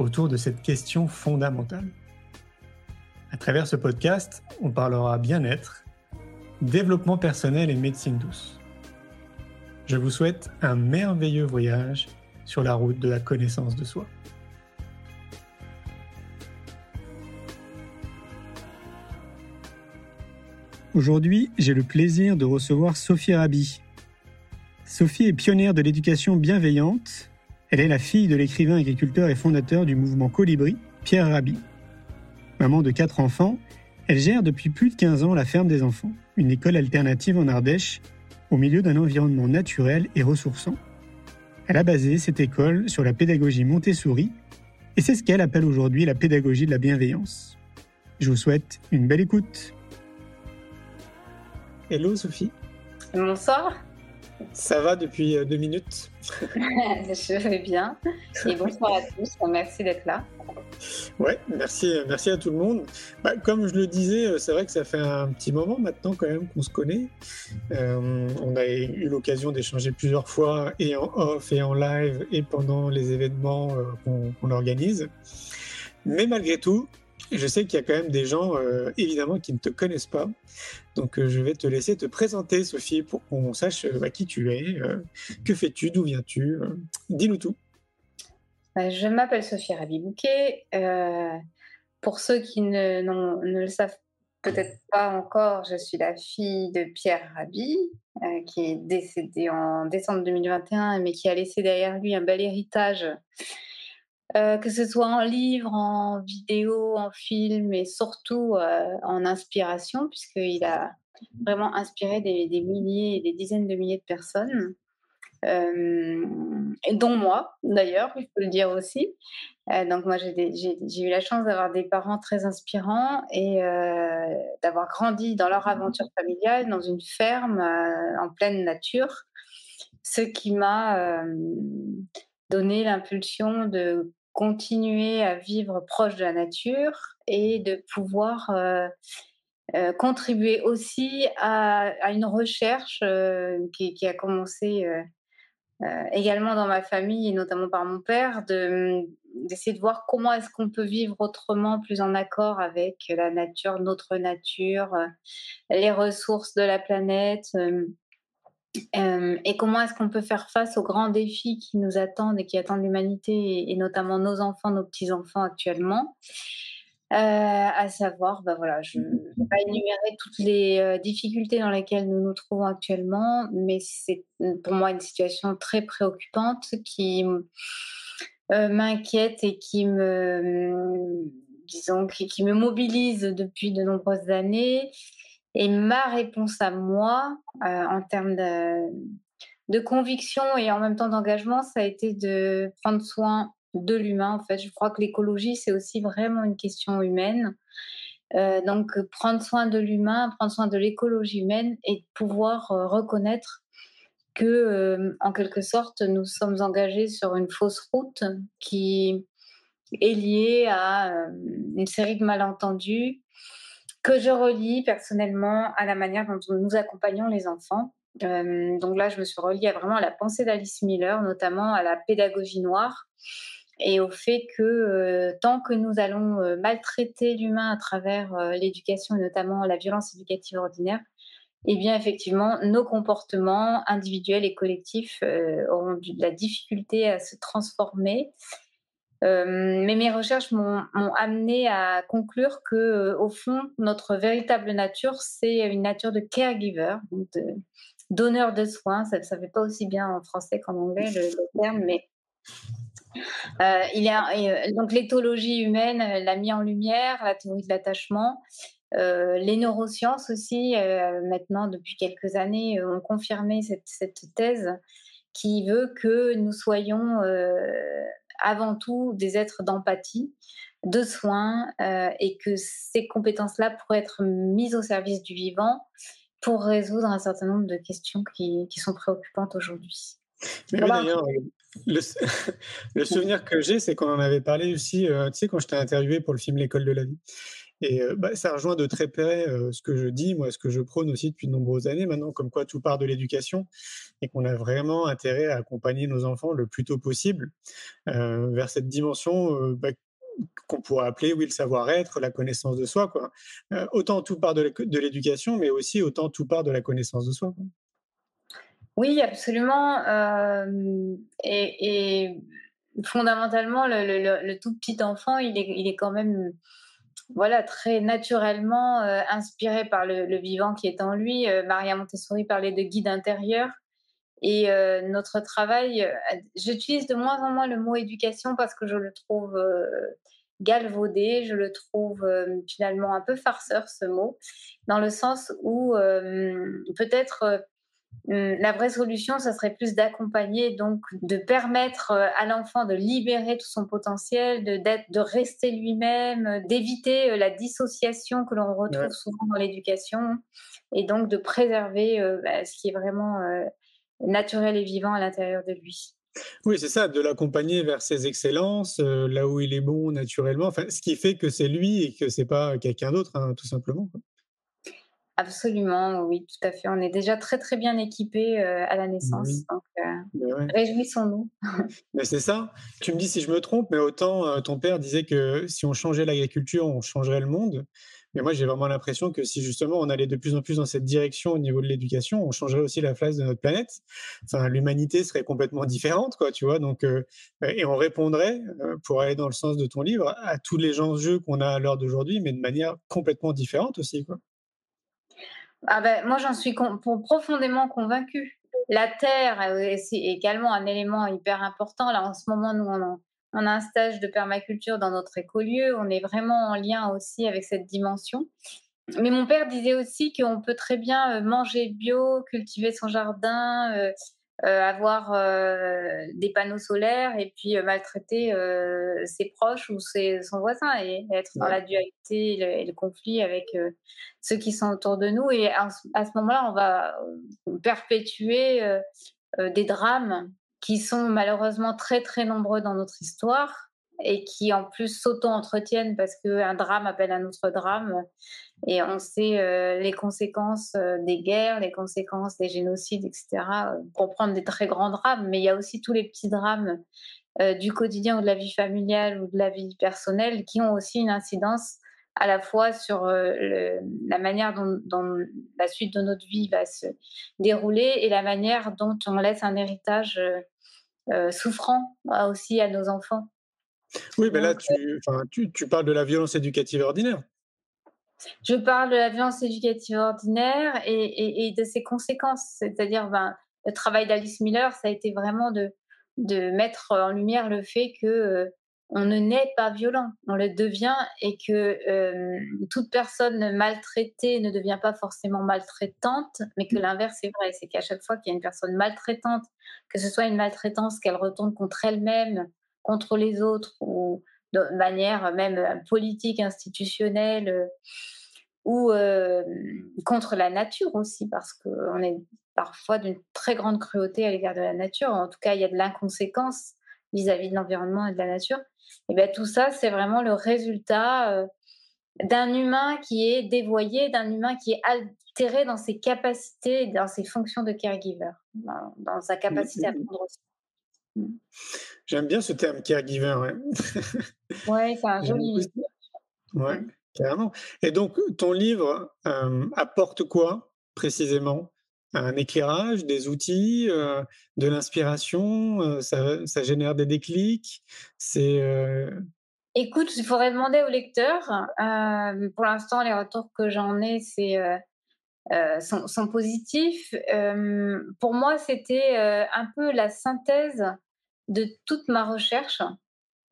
autour de cette question fondamentale. À travers ce podcast, on parlera bien-être, développement personnel et médecine douce. Je vous souhaite un merveilleux voyage sur la route de la connaissance de soi. Aujourd'hui, j'ai le plaisir de recevoir Sophie Rabi. Sophie est pionnière de l'éducation bienveillante. Elle est la fille de l'écrivain agriculteur et fondateur du mouvement Colibri, Pierre Rabi. Maman de quatre enfants, elle gère depuis plus de 15 ans la ferme des enfants, une école alternative en Ardèche, au milieu d'un environnement naturel et ressourçant. Elle a basé cette école sur la pédagogie Montessori, et c'est ce qu'elle appelle aujourd'hui la pédagogie de la bienveillance. Je vous souhaite une belle écoute. Hello Sophie. Bonsoir. Ça va depuis euh, deux minutes Je vais bien. Et bonsoir à tous. Merci d'être là. Ouais, merci, merci à tout le monde. Bah, comme je le disais, euh, c'est vrai que ça fait un petit moment maintenant quand même qu'on se connaît. Euh, on a eu l'occasion d'échanger plusieurs fois et en off et en live et pendant les événements qu'on organise. Mais malgré tout, je sais qu'il y a quand même des gens, euh, évidemment, qui ne te connaissent pas. Donc, euh, je vais te laisser te présenter, Sophie, pour qu'on sache euh, bah, qui tu es, que fais-tu, d'où viens-tu. Dis-nous tout. Je m'appelle Sophie Rabi-Bouquet. pour ceux qui ne, ne le savent peut-être pas encore, je suis la fille de Pierre Rabi, qui est décédé en décembre 2021, mais qui a laissé derrière lui un bel héritage euh, que ce soit en livre, en vidéo, en film et surtout euh, en inspiration, puisqu'il a vraiment inspiré des, milliers et des dizaines de milliers de personnes, euh, dont moi d'ailleurs, je peux le dire aussi. donc moi j'ai eu la chance d'avoir des parents très inspirants et d'avoir grandi dans leur aventure familiale, dans une ferme en pleine nature, ce qui m'a donné l'impulsion de continuer à vivre proche de la nature et de pouvoir euh, euh, contribuer aussi à, une recherche euh, qui, a commencé également dans ma famille et notamment par mon père, d'essayer de voir comment est-ce qu'on peut vivre autrement, plus en accord avec la nature, notre nature, les ressources de la planète et comment est-ce qu'on peut faire face aux grands défis qui nous attendent et qui attendent l'humanité et, notamment nos enfants, nos petits-enfants actuellement? Euh, à savoir, bah voilà, je ne vais pas énumérer toutes les euh, difficultés dans lesquelles nous nous trouvons actuellement, mais c'est pour moi une situation très préoccupante qui euh, m'inquiète et qui me, disons, qui, me mobilise depuis de nombreuses années et ma réponse à moi, euh, en termes de, conviction et en même temps d'engagement, ça a été de prendre soin de l'humain. En fait, je crois que l'écologie, c'est aussi vraiment une question humaine. Euh, donc, prendre soin de l'humain, prendre soin de l'écologie humaine et pouvoir euh, reconnaître que, en quelque sorte, nous sommes engagés sur une fausse route qui est liée à une série de malentendus que je relie personnellement à la manière dont nous accompagnons les enfants. Euh, donc là, je me suis reliée à vraiment à la pensée d'Alice Miller, notamment à la pédagogie noire et au fait que euh, tant que nous allons euh, maltraiter l'humain à travers l'éducation et notamment la violence éducative ordinaire, eh bien effectivement, nos comportements individuels et collectifs auront de la difficulté à se transformer euh, mais mes recherches m'ont amené à conclure que, euh, au fond, notre véritable nature, c'est une nature de caregiver, de donneur de soins. Ça ne fait pas aussi bien en français qu'en anglais le, terme, mais euh, donc l'éthologie humaine l'a mis en lumière, la théorie de l'attachement. les neurosciences aussi, maintenant depuis quelques années, ont confirmé cette, thèse qui veut que nous soyons avant tout des êtres d'empathie, de soins, et que ces compétences-là pourraient être mises au service du vivant pour résoudre un certain nombre de questions qui, qui sont préoccupantes aujourd'hui. Mais d'ailleurs, le, le, souvenir que j'ai, c'est qu'on en avait parlé aussi, tu sais, quand je t'ai interviewé pour le film L'école de la vie. Et bah, ça rejoint de très près ce que je dis, moi, ce que je prône aussi depuis de nombreuses années maintenant, comme quoi tout part de l'éducation et qu'on a vraiment intérêt à accompagner nos enfants le plus tôt possible vers cette dimension bah, qu'on pourrait appeler, oui, le savoir-être, la connaissance de soi. Autant tout part de l'éducation, mais aussi autant tout part de la connaissance de soi. Oui, absolument. et, fondamentalement, le, tout petit enfant, il est, il est quand même voilà, très naturellement euh, inspiré par le, vivant qui est en lui. Euh, Maria Montessori parlait de guide intérieur. Et euh, notre travail, j'utilise de moins en moins le mot éducation parce que je le trouve galvaudé, je le trouve finalement un peu farceur ce mot, dans le sens où peut-être la vraie solution, ça serait plus d'accompagner, donc de permettre euh, à l'enfant de libérer tout son potentiel, de, de rester lui-même, euh, d'éviter euh, la dissociation que l'on retrouve souvent dans l'éducation, et donc de préserver bah, ce qui est vraiment naturel et vivant à l'intérieur de lui. Oui, c'est ça, de l'accompagner vers ses excellences, là où il est bon naturellement, enfin, ce qui fait que c'est lui et que c'est pas quelqu'un d'autre, hein, tout simplement. Absolument, oui, tout à fait. On est déjà très très bien équipés euh, à la naissance. Donc, euh, réjouissons-nous. mais c'est ça. Tu me dis si je me trompe, mais autant euh, ton père disait que si on changeait l'agriculture, on changerait le monde. Mais moi, j'ai vraiment l'impression que si justement on allait de plus en plus dans cette direction au niveau de l'éducation, on changerait aussi la face de notre planète. Enfin, l'humanité serait complètement différente, quoi, tu vois. Donc, et on répondrait, pour aller dans le sens de ton livre, à tous les enjeux qu'on a à l'heure d'aujourd'hui, mais de manière complètement différente aussi, quoi. Ah ben, moi, j'en suis profondément convaincue. La terre est également un élément hyper important. Là, en ce moment, nous, on a, un stage de permaculture dans notre écolieu. On est vraiment en lien aussi avec cette dimension. Mais mon père disait aussi qu'on peut très bien euh, manger bio, cultiver son jardin, euh, euh, avoir euh, des panneaux solaires et puis euh, maltraiter ses proches ou ses, son voisin et être dans la dualité et le, conflit avec ceux qui sont autour de nous. Et à, ce moment-là, on va perpétuer des drames qui sont malheureusement très très nombreux dans notre histoire et qui en plus s'auto-entretiennent parce qu'un drame appelle un autre drame. Et on sait euh, les conséquences euh, des guerres, les conséquences des génocides, etc. Pour prendre des très grands drames, mais il y a aussi tous les petits drames euh, du quotidien ou de la vie familiale ou de la vie personnelle qui ont aussi une incidence à la fois sur la manière dont, la suite de notre vie va se dérouler et la manière dont on laisse un héritage souffrant aussi à nos enfants. Oui, mais là, tu, tu, parles de la violence éducative ordinaire. Je parle de la violence éducative ordinaire et, et, de ses conséquences. C'est-à-dire, ben, le travail d'Alice Miller, ça a été vraiment de, de mettre en lumière le fait que euh, on ne naît pas violent, on le devient et que euh, toute personne maltraitée ne devient pas forcément maltraitante, mais que l'inverse est vrai. C'est qu'à chaque fois qu'il y a une personne maltraitante, que ce soit une maltraitance qu'elle retourne contre elle-même contre les autres ou de manière même euh, politique, institutionnelle euh, ou euh, contre la nature aussi, parce qu'on est parfois d'une très grande cruauté à l'égard de la nature. En tout cas, il y a de l'inconséquence vis-à-vis de l'environnement et de la nature. Et bien tout ça, c'est vraiment le résultat d'un humain qui est dévoyé, d'un humain qui est altéré dans ses capacités, dans ses fonctions de caregiver, dans, sa capacité à prendre soin. Mm. J'aime bien ce terme caregiver. Ouais, c'est un joli. Ouais, carrément. Et donc, ton livre euh, apporte quoi précisément? Un éclairage, des outils, euh, de l'inspiration euh, ça, génère des déclics? C'est. Écoute, il faudrait demander au lecteur. pour l'instant, les retours que j'en ai, c'est. Sont, sont, positifs. pour moi, c'était un peu la synthèse de toute ma recherche.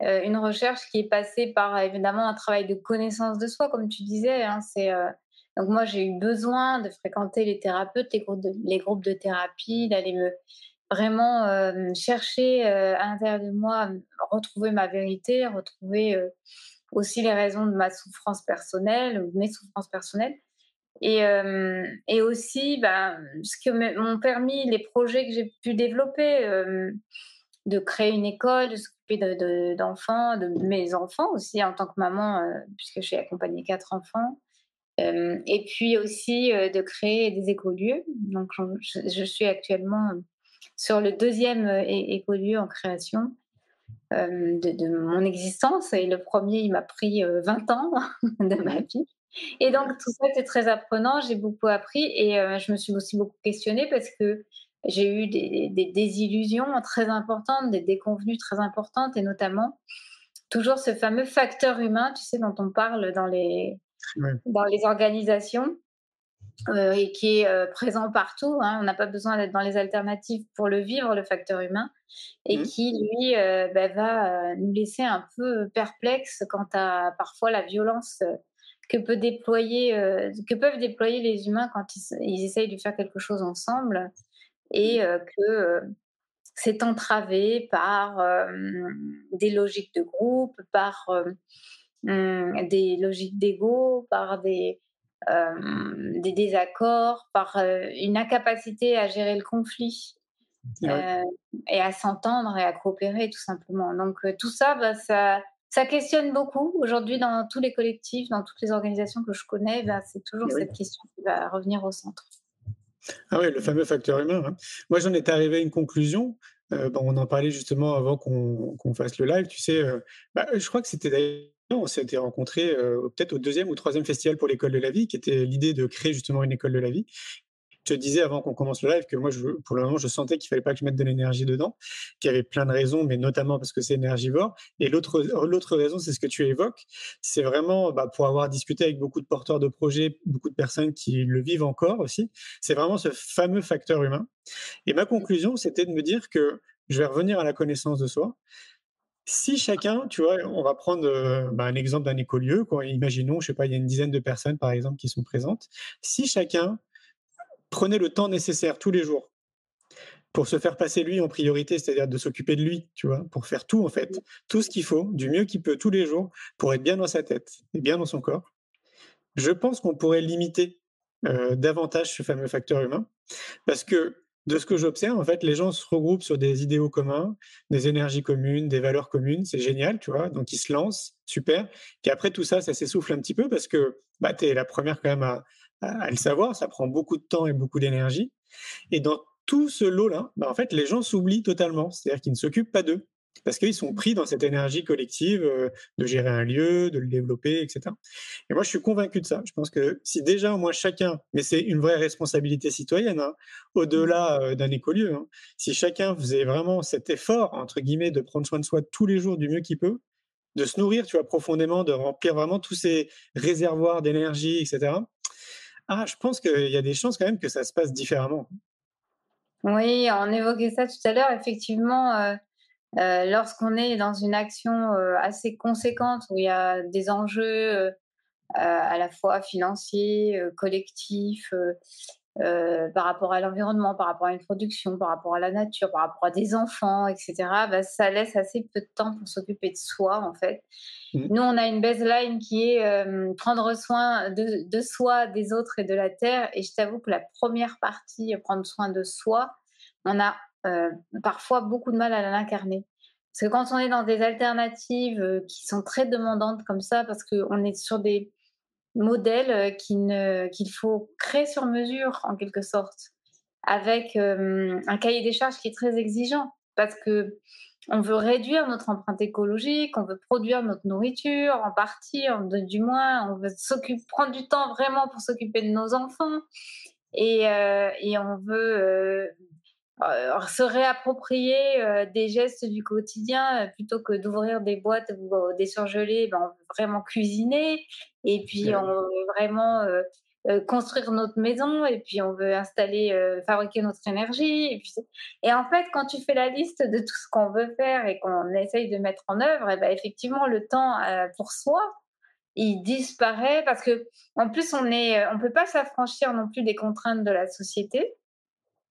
Euh, une recherche qui est passée par évidemment un travail de connaissance de soi, comme tu disais. Hein, c'est, euh, donc moi, j'ai eu besoin de fréquenter les thérapeutes, les groupes de, les groupes de thérapie, d'aller me vraiment chercher à l'intérieur de moi, retrouver ma vérité, retrouver aussi les raisons de ma souffrance personnelle, mes souffrances personnelles. Et, et aussi, ben, ce que m'ont permis les projets que j'ai pu développer, de créer une école, de s'occuper d'enfants, de, mes enfants aussi en tant que maman, puisque j'ai accompagné quatre enfants. et puis aussi de créer des écolieux. Donc, je, suis actuellement sur le deuxième écolieu en création de, mon existence. Et le premier, il m'a pris 20 ans de ma vie. Et donc, tout ça, c'est très apprenant. J'ai beaucoup appris et je me suis aussi beaucoup questionnée parce que j'ai eu des, des, désillusions très importantes, des déconvenues très importantes et notamment toujours ce fameux facteur humain, tu sais, dont on parle dans les, dans les organisations. Euh, et qui est euh, présent partout. Hein. On n'a pas besoin d'être dans les alternatives pour le vivre, le facteur humain, et mmh. qui, lui, euh, bah, va nous laisser un peu perplexes quant à parfois la violence que, peut déployer, que peuvent déployer les humains quand ils, ils, essayent de faire quelque chose ensemble, et mmh. que c'est entravé par des logiques de groupe, par mmh, des logiques d'ego, par des euh, des désaccords, par euh, une incapacité à gérer le conflit euh, et à s'entendre et à coopérer tout simplement. Donc tout ça, bah, ça, ça questionne beaucoup. Aujourd'hui, dans tous les collectifs, dans toutes les organisations que je connais, bah, c'est toujours cette question qui va revenir au centre. Ah oui, le fameux facteur humain. Hein. Moi, j'en étais arrivé à une conclusion. on en parlait justement avant qu'on fasse le live. Tu sais, bah, je crois que c'était d'ailleurs on s'était rencontrés peut-être au deuxième ou troisième festival pour l'école de la vie, qui était l'idée de créer justement une école de la vie. Je te disais avant qu'on commence le live que moi, pour le moment, je sentais qu'il fallait pas que je mette de l'énergie dedans, qu'il y avait plein de raisons, mais notamment parce que c'est énergivore. Et l'autre, l'autre raison, c'est ce que tu évoques, c'est vraiment bah, pour avoir discuté avec beaucoup de porteurs de projets, beaucoup de personnes qui le vivent encore aussi. C'est vraiment ce fameux facteur humain. Et ma conclusion, c'était de me dire que je vais revenir à la connaissance de soi si chacun, tu vois, on va prendre euh, bah, un exemple d'un écolieu, quoi. imaginons, je sais pas, il y a une dizaine de personnes par exemple qui sont présentes, si chacun prenait le temps nécessaire tous les jours pour se faire passer lui en priorité, c'est-à-dire de s'occuper de lui, tu vois, pour faire tout en fait, tout ce qu'il faut, du mieux qu'il peut tous les jours, pour être bien dans sa tête et bien dans son corps, je pense qu'on pourrait limiter euh, davantage ce fameux facteur humain, parce que de ce que j'observe, en fait, les gens se regroupent sur des idéaux communs, des énergies communes, des valeurs communes. C'est génial, tu vois. Donc, ils se lancent, super. Puis après, tout ça, ça s'essouffle un petit peu parce que bah, tu es la première quand même à, le savoir. Ça prend beaucoup de temps et beaucoup d'énergie. Et dans tout ce lot-là, bah, en fait, les gens s'oublient totalement. C'est-à-dire qu'ils ne s'occupent pas d'eux parce qu'ils sont pris dans cette énergie collective euh, de gérer un lieu, de le développer, etc. Et moi, je suis convaincu de ça. Je pense que si déjà, au moins chacun, mais c'est une vraie responsabilité citoyenne, hein, au-delà euh, d'un écolieu, hein, si chacun faisait vraiment cet effort, entre guillemets, de prendre soin de soi tous les jours du mieux qu'il peut, de se nourrir, tu vois, profondément, de remplir vraiment tous ces réservoirs d'énergie, etc. Ah, je pense qu'il y a des chances quand même que ça se passe différemment. Oui, on évoquait ça tout à l'heure. Effectivement, euh, euh, lorsqu'on est dans une action euh, assez conséquente où il y a des enjeux à la fois financiers, collectifs, par rapport à l'environnement, par rapport à une production, par rapport à la nature, par rapport à des enfants, etc., bah, ça laisse assez peu de temps pour s'occuper de soi, en fait. Mmh. Nous, on a une baseline qui est prendre soin de, de, soi, des autres et de la terre. Et je t'avoue que la première partie, prendre soin de soi, on a euh, parfois beaucoup de mal à l'incarner. Parce que quand on est dans des alternatives euh, qui sont très demandantes comme ça, parce qu'on est sur des modèles euh, qu'il faut créer sur mesure en quelque sorte, avec un cahier des charges qui est très exigeant, parce que on veut réduire notre empreinte écologique, on veut produire notre nourriture en partie, du moins, on veut prendre du temps vraiment pour s'occuper de nos enfants, et, et on veut euh, se réapproprier euh, des gestes du quotidien euh, plutôt que d'ouvrir des boîtes ou des surgelés, ben, on veut vraiment cuisiner. Et puis on veut vraiment construire notre maison. Et puis on veut installer, fabriquer notre énergie. Et, puis, et en fait, quand tu fais la liste de tout ce qu'on veut faire et qu'on essaye de mettre en œuvre, et ben, effectivement, le temps pour soi, il disparaît. Parce que en plus on est on peut pas s'affranchir non plus des contraintes de la société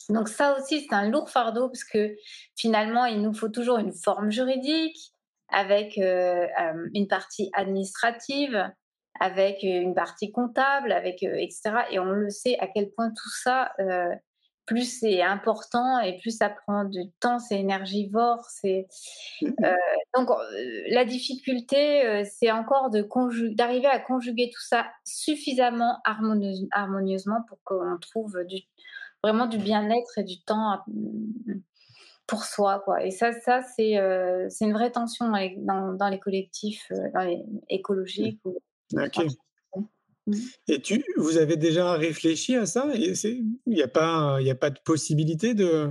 Donc ça aussi, c'est un lourd fardeau parce que finalement, il nous faut toujours une forme juridique avec euh, euh, une partie administrative, avec une partie comptable, avec etc. Et on le sait à quel point tout ça plus c'est important et plus ça prend du temps, c'est énergivore. C'est mmh. euh, donc euh, la difficulté, euh, c'est encore de d'arriver à conjuguer tout ça suffisamment harmonieusement pour qu'on trouve du, vraiment du bien-être et du temps pour soi, quoi. Et ça, ça c'est c'est une vraie tension dans, dans les collectifs dans les écologiques. Ou, Mmh. Et tu, vous avez déjà réfléchi à ça? Il n'y a, pas, a pas de possibilité de,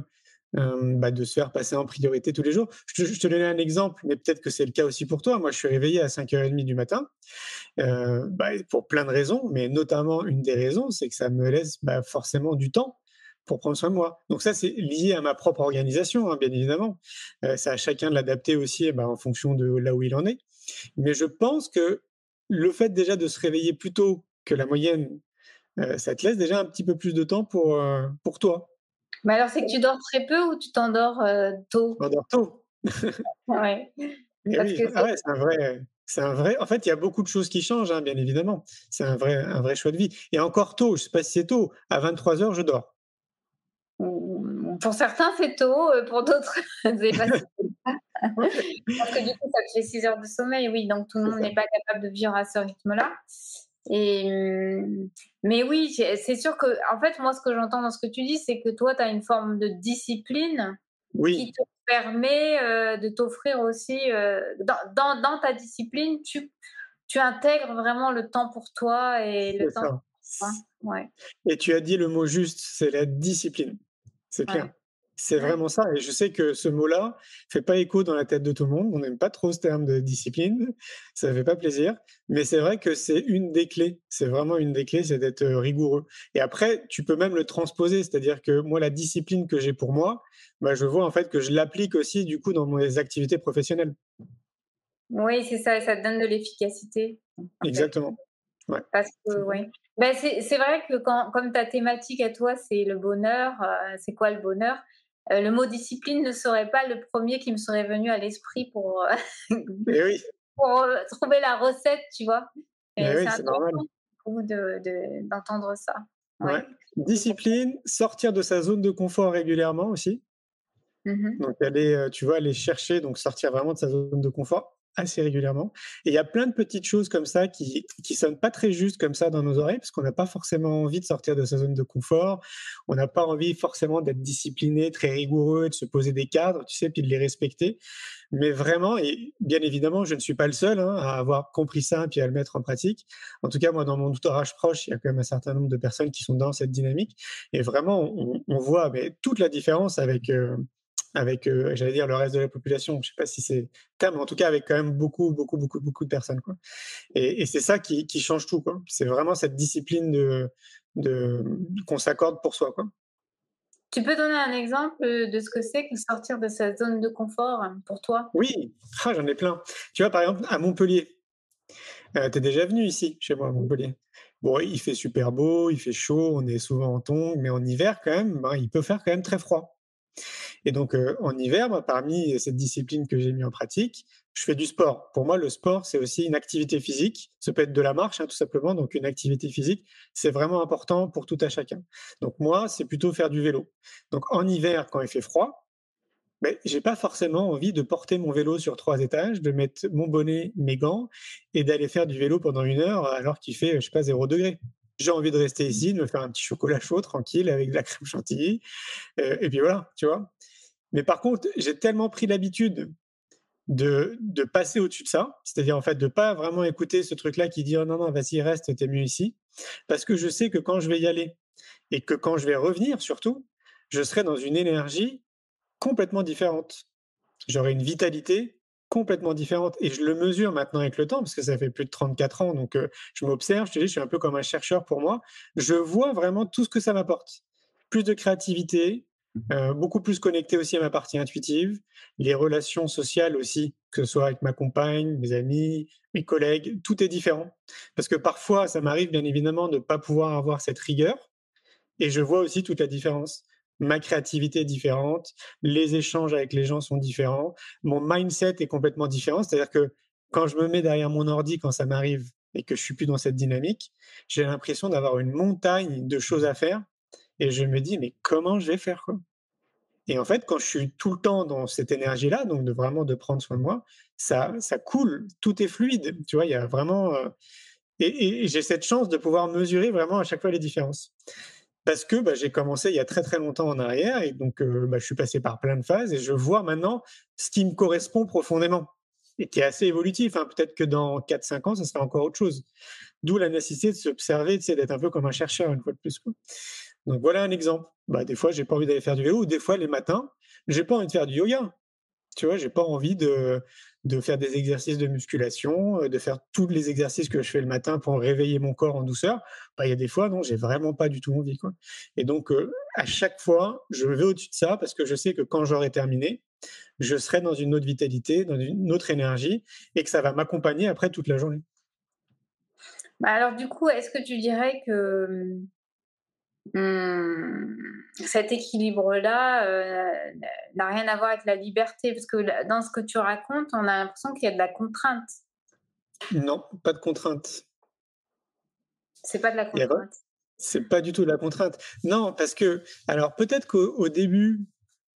euh, bah, de se faire passer en priorité tous les jours? Je te, je te donnais un exemple, mais peut-être que c'est le cas aussi pour toi. Moi, je suis réveillé à 5h30 du matin, euh, bah, pour plein de raisons, mais notamment une des raisons, c'est que ça me laisse bah, forcément du temps pour prendre soin de moi. Donc ça, c'est lié à ma propre organisation, hein, bien évidemment. Euh, c'est à chacun de l'adapter aussi bah, en fonction de là où il en est. Mais je pense que le fait déjà de se réveiller plus tôt que la moyenne, euh, ça te laisse déjà un petit peu plus de temps pour, euh, pour toi. Mais alors, c'est que tu dors très peu ou tu t'endors euh, tôt? Je tôt. ouais. Ah c'est un vrai. C'est un vrai. En fait, il y a beaucoup de choses qui changent, hein, bien évidemment. C'est un vrai, un vrai choix de vie. Et encore tôt, je ne sais pas si c'est tôt. À 23 heures, je dors. Pour certains, c'est tôt. Pour d'autres, c'est pas Parce que du coup, ça fait 6 heures de sommeil. Oui, donc tout le monde n'est pas capable de vivre à ce rythme-là. Et, mmh, mais oui, c'est sûr que, en fait, moi, ce que j'entends dans ce que tu dis, c'est que toi, tu as une forme de discipline qui te permet euh, de t'offrir aussi, euh, dans, dans, ta discipline, tu, tu intègres vraiment le temps pour toi et le temps. Ça. Ouais. Et tu as dit le mot juste, c'est la discipline. C'est clair. C'est vraiment ça. Et je sais que ce mot-là fait pas écho dans la tête de tout le monde. On n'aime pas trop ce terme de discipline. Ça fait pas plaisir. Mais c'est vrai que c'est une des clés. C'est vraiment une des clés, c'est d'être rigoureux. Et après, tu peux même le transposer. C'est-à-dire que moi, la discipline que j'ai pour moi, bah, je vois en fait que je l'applique aussi du coup dans mes activités professionnelles. Oui, c'est ça. Ça te donne de l'efficacité. Exactement. Ouais. Parce que, oui. Ben, c'est vrai que quand, comme ta thématique à toi, c'est le bonheur, c'est quoi le bonheur? Euh, le mot discipline ne serait pas le premier qui me serait venu à l'esprit pour, euh, pour euh, trouver la recette, tu vois? C'est normal. d'entendre ça. Discipline, sortir de sa zone de confort régulièrement aussi. Mmh donc aller, tu vois, aller chercher, donc sortir vraiment de sa zone de confort assez régulièrement. Et il y a plein de petites choses comme ça qui qui sonnent pas très juste comme ça dans nos oreilles parce qu'on n'a pas forcément envie de sortir de sa zone de confort. On n'a pas envie forcément d'être discipliné, très rigoureux, de se poser des cadres, tu sais, puis de les respecter. Mais vraiment, et bien évidemment, je ne suis pas le seul hein, à avoir compris ça puis à le mettre en pratique. En tout cas, moi, dans mon entourage proche, il y a quand même un certain nombre de personnes qui sont dans cette dynamique. Et vraiment, on, on voit mais, toute la différence avec euh, avec, euh, j'allais dire, le reste de la population. Je ne sais pas si c'est terme, mais en tout cas avec quand même beaucoup, beaucoup, beaucoup, beaucoup de personnes. Quoi. Et, c'est ça qui, qui, change tout. Quoi. C'est vraiment cette discipline de, de, qu'on s'accorde pour soi. Quoi. Tu peux donner un exemple de ce que c'est que sortir de sa zone de confort hein, pour toi? Oui, ah, j'en ai plein. Tu vois, par exemple, à Montpellier. Euh, tu es déjà venu ici, chez moi, à Montpellier. Bon, il fait super beau, il fait chaud, on est souvent en tongs, mais en hiver, quand même, ben, il peut faire quand même très froid. Et donc, euh, en hiver, parmi cette discipline que j'ai mis en pratique, je fais du sport. Pour moi, le sport, c'est aussi une activité physique. Ça peut être de la marche, hein, tout simplement. Donc, une activité physique, c'est vraiment important pour tout à chacun. Donc, moi, c'est plutôt faire du vélo. Donc, en hiver, quand il fait froid, ben, j'ai pas forcément envie de porter mon vélo sur trois étages, de mettre mon bonnet, mes gants et d'aller faire du vélo pendant une heure alors qu'il fait, je sais pas, zéro degré j'ai envie de rester ici, de me faire un petit chocolat chaud, tranquille, avec de la crème chantilly. Euh, et puis voilà, tu vois. Mais par contre, j'ai tellement pris l'habitude de, de passer au-dessus de ça, c'est-à-dire en fait de pas vraiment écouter ce truc-là qui dit oh non non vas-y reste t'es mieux ici, parce que je sais que quand je vais y aller et que quand je vais revenir surtout, je serai dans une énergie complètement différente. J'aurai une vitalité complètement différente. Et je le mesure maintenant avec le temps, parce que ça fait plus de 34 ans, donc je m'observe, je dis, je suis un peu comme un chercheur pour moi. Je vois vraiment tout ce que ça m'apporte. Plus de créativité, beaucoup plus connecté aussi à ma partie intuitive, les relations sociales aussi, que ce soit avec ma compagne, mes amis, mes collègues, tout est différent. Parce que parfois, ça m'arrive bien évidemment de ne pas pouvoir avoir cette rigueur, et je vois aussi toute la différence. ma créativité est différente, les échanges avec les gens sont différents, mon mindset est complètement différent. C'est-à-dire que quand je me mets derrière mon ordi, quand ça m'arrive et que je suis plus dans cette dynamique, j'ai l'impression d'avoir une montagne de choses à faire et je me dis mais comment je vais faire quoi? Et en fait, quand je suis tout le temps dans cette énergie-là, donc de vraiment de prendre soin de moi, ça ça coule, tout est fluide. Tu vois, il y a vraiment euh, et, j'ai cette chance de pouvoir mesurer vraiment à chaque fois les différences parce que bah, j'ai commencé il y a très très longtemps en arrière et donc euh, bah, je suis passé par plein de phases et je vois maintenant ce qui me correspond profondément et qui est assez évolutif. Hein. Peut-être que dans 4-5 ans, ça sera encore autre chose. D'où la nécessité de s'observer, d'être un peu comme un chercheur une fois de plus. Donc voilà un exemple. Bah, des fois, j'ai pas envie d'aller faire du vélo ou des fois, les matins, j'ai pas envie de faire du yoga. Tu vois, j'ai pas envie de, faire des exercices de musculation, euh, de faire tous les exercices que je fais le matin pour réveiller mon corps en douceur. Bah, il y a des fois, non, j'ai vraiment pas du tout envie. Quoi. Et donc, euh, à chaque fois, je vais au-dessus de ça parce que je sais que quand j'aurai terminé, je serai dans une autre vitalité, dans une autre énergie et que ça va m'accompagner après toute la journée. Bah alors, du coup, est-ce que tu dirais que hum, Mmh, cet équilibre-là euh, n'a rien à voir avec la liberté, parce que dans ce que tu racontes, on a l'impression qu'il y a de la contrainte. Non, pas de contrainte. C'est pas de la contrainte. C'est pas du tout de la contrainte. Non, parce que, alors peut-être qu'au début,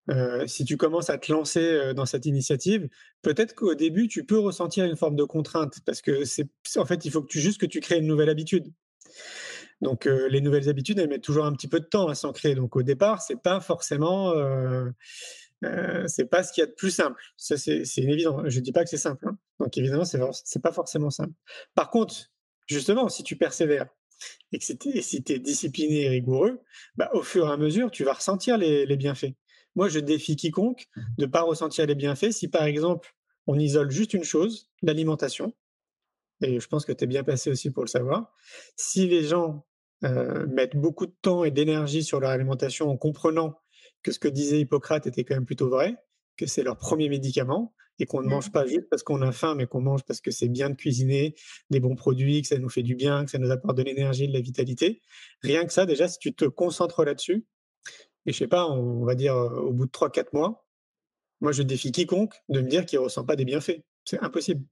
euh, si tu commences à te lancer euh, dans cette initiative, peut-être qu'au début, tu peux ressentir une forme de contrainte, parce que c'est, en fait, il faut que tu, juste que tu crées une nouvelle habitude. Donc les nouvelles habitudes, elles mettent toujours un petit peu de temps à s'ancrer. Donc au départ, c'est pas forcément, c'est pas ce qu'il y a de plus simple. Ça c'est évident. Je dis pas que c'est simple. Hein. Donc évidemment, c'est c'est pas forcément simple. Par contre, justement, si tu persévères et que si tu es discipliné et rigoureux, bah, au fur et à mesure, tu vas ressentir les, les bienfaits. Moi, je défie quiconque de pas ressentir les bienfaits si par exemple on isole juste une chose, l'alimentation, et je pense que tu es bien placé aussi pour le savoir. Si les gens euh, mettent beaucoup de temps et d'énergie sur leur alimentation en comprenant que ce que disait Hippocrate était quand même plutôt vrai, que c'est leur premier médicament et qu'on ne mange mmh. pas juste parce qu'on a faim, mais qu'on mange parce que c'est bien de cuisiner, des bons produits, que ça nous fait du bien, que ça nous apporte de l'énergie, de la vitalité. Rien que ça, déjà, si tu te concentres là-dessus, et je sais pas, on va dire euh, au bout de 3-4 mois, moi je défie quiconque de me dire qu'il ne ressent pas des bienfaits. C'est impossible.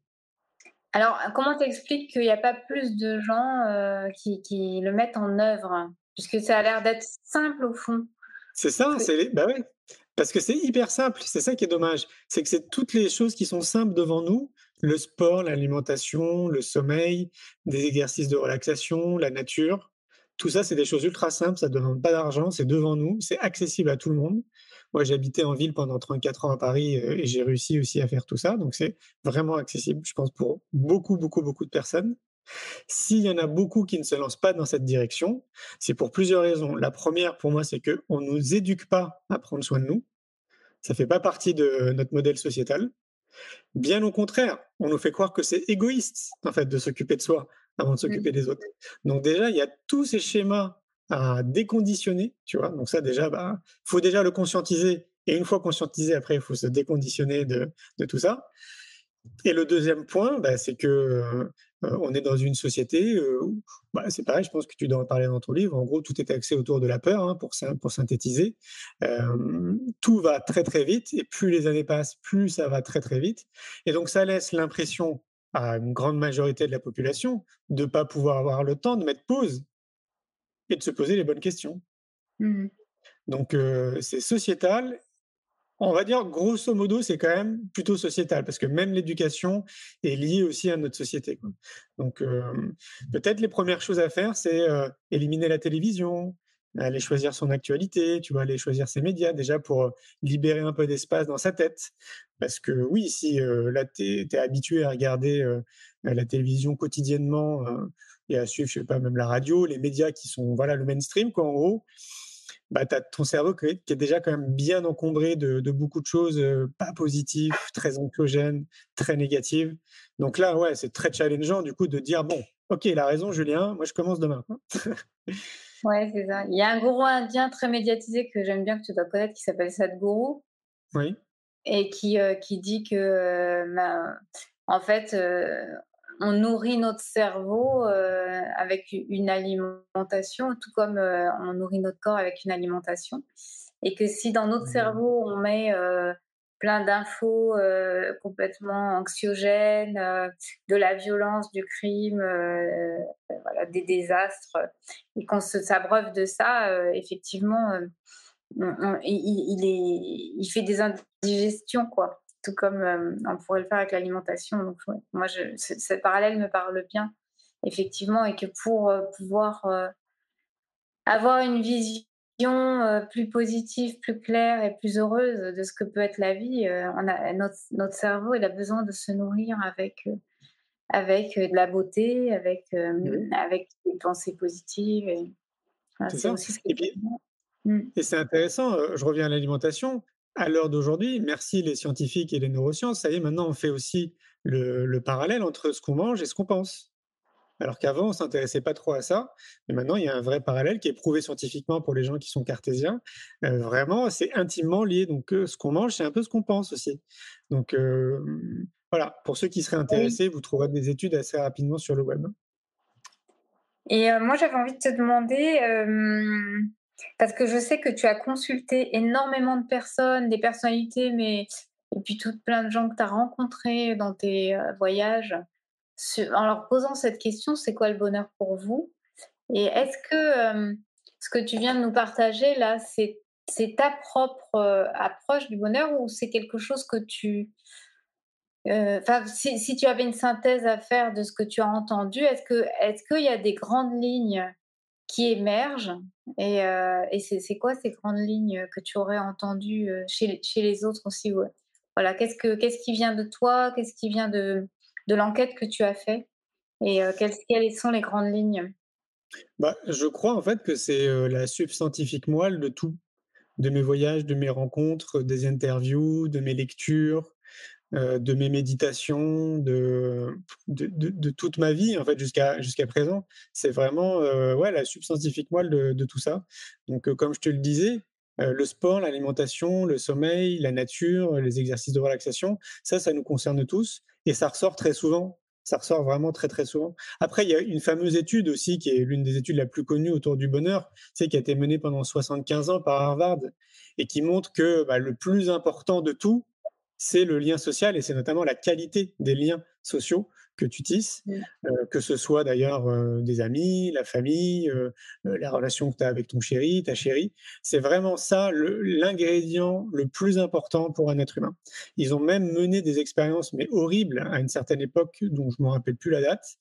Alors, comment t'expliques qu'il n'y a pas plus de gens euh, qui, le mettent en œuvre? Puisque ça a l'air d'être simple au fond. C'est ça, c'est bah ouais. Parce que c'est hyper simple, c'est ça qui est dommage. C'est que c'est toutes les choses qui sont simples devant nous le sport, l'alimentation, le sommeil, des exercices de relaxation, la nature. Tout ça, c'est des choses ultra simples, ça ne demande pas d'argent, c'est devant nous, c'est accessible à tout le monde. Moi, j'habitais en ville pendant 34 ans à Paris euh, et j'ai réussi aussi à faire tout ça. Donc, c'est vraiment accessible, je pense, pour beaucoup, beaucoup, beaucoup de personnes. S'il y en a beaucoup qui ne se lancent pas dans cette direction, c'est pour plusieurs raisons. La première, pour moi, c'est qu'on ne nous éduque pas à prendre soin de nous. Ça ne fait pas partie de notre modèle sociétal. Bien au contraire, on nous fait croire que c'est égoïste, en fait, de s'occuper de soi avant de mmh. s'occuper des autres. Donc déjà, il y a tous ces schémas à déconditionner, tu vois. Donc ça déjà, bah, faut déjà le conscientiser. Et une fois conscientisé, après, il faut se déconditionner de, de, tout ça. Et le deuxième point, bah, c'est que euh, on est dans une société euh, où, bah, c'est pareil, je pense que tu dois en parler dans ton livre. En gros, tout est axé autour de la peur, hein, pour, pour synthétiser. Euh, tout va très très vite, et plus les années passent, plus ça va très très vite. Et donc ça laisse l'impression à une grande majorité de la population de ne pas pouvoir avoir le temps de mettre pause et de se poser les bonnes questions. Mmh Donc, c'est sociétal. On va dire, grosso modo, c'est quand même plutôt sociétal, parce que même l'éducation est liée aussi à notre société. Donc, peut-être les premières choses à faire, c'est éliminer la télévision, aller choisir son actualité, tu vois, aller choisir ses médias, déjà pour libérer un peu d'espace dans sa tête. Parce que oui, si là, tu es, habitué à regarder la télévision quotidiennement, et à suivre, je sais pas, même la radio, les médias qui sont, voilà, le mainstream, quoi, en gros, bah, tu as ton cerveau qui est, déjà quand même bien encombré de, beaucoup de choses pas positives, très anxiogènes, très négatives. Donc là, ouais, c'est très challengeant, du coup, de dire, bon, ok, il a raison, Julien, moi, je commence demain. ouais, c'est ça. Il y a un gourou indien très médiatisé que j'aime bien, que tu dois connaître, qui s'appelle Sadhguru. Oui. Et qui, qui dit que, ben, en fait, on nourrit notre cerveau euh, avec une alimentation, tout comme euh, on nourrit notre corps avec une alimentation. et que si dans notre cerveau on met plein d'infos complètement anxiogènes, de la violence, du crime, voilà, des désastres, et qu'on s'abreuve de ça, effectivement, il, fait des indigestions, quoi. Tout comme on pourrait le faire avec l'alimentation. Donc, moi, je, ce, parallèle me parle bien, effectivement, et que pour pouvoir avoir une vision plus positive, plus claire et plus heureuse de ce que peut être la vie, on a, notre, notre, cerveau il a besoin de se nourrir avec, avec de la beauté, avec, mmh. avec des pensées positives. Et, c'est ça. Mmh. et, c'est intéressant, je reviens à l'alimentation. À l'heure d'aujourd'hui, merci les scientifiques et les neurosciences, ça y est, maintenant on fait aussi le, le parallèle entre ce qu'on mange et ce qu'on pense alors qu'avant, on ne s'intéressait pas trop à ça. Mais maintenant, il y a un vrai parallèle qui est prouvé scientifiquement pour les gens qui sont cartésiens. Euh, vraiment, c'est intimement lié. Donc, euh, ce qu'on mange, c'est un peu ce qu'on pense aussi. Donc, euh, voilà, pour ceux qui seraient intéressés, vous trouverez des études assez rapidement sur le web. Et moi, j'avais envie de te demander, parce que je sais que tu as consulté énormément de personnes, des personnalités, mais et puis toutes plein de gens que tu as rencontrés dans tes voyages en leur posant cette question, c'est quoi le bonheur pour vous? Et est-ce que ce que tu viens de nous partager là, c'est ta propre approche du bonheur ou c'est quelque chose que tu... Enfin, si, tu avais une synthèse à faire de ce que tu as entendu, est-ce qu'il est y a des grandes lignes qui émergent Et, c'est quoi ces grandes lignes que tu aurais entendues chez, chez les autres aussi Voilà, qu'est-ce qu'est-ce qui vient de toi? Qu'est-ce qui vient de, de l'enquête que tu as fait et euh, quelles, sont les grandes lignes? Bah, Je crois en fait que c'est euh, la substantifique moelle de tout, de mes voyages, de mes rencontres, des interviews, de mes lectures, euh, de mes méditations, de, de, toute ma vie en fait jusqu'à jusqu'à présent. C'est vraiment ouais, la substantifique moelle de, tout ça. Donc comme je te le disais, le sport, l'alimentation, le sommeil, la nature, les exercices de relaxation, ça, ça nous concerne tous et ça ressort très souvent. Ça ressort vraiment très très souvent. Après, il y a une fameuse étude aussi qui est l'une des études la plus connues autour du bonheur, c'est qui a été menée pendant 75 ans par Harvard et qui montre que bah, le plus important de tout, c'est le lien social et c'est notamment la qualité des liens sociaux que tu tisses, mmh. euh, que ce soit d'ailleurs euh, des amis, la famille, euh, la relation que tu as avec ton chéri, ta chérie. C'est vraiment ça l'ingrédient le, plus important pour un être humain. Ils ont même mené des expériences, mais horribles, à une certaine époque, dont je ne me rappelle plus la date,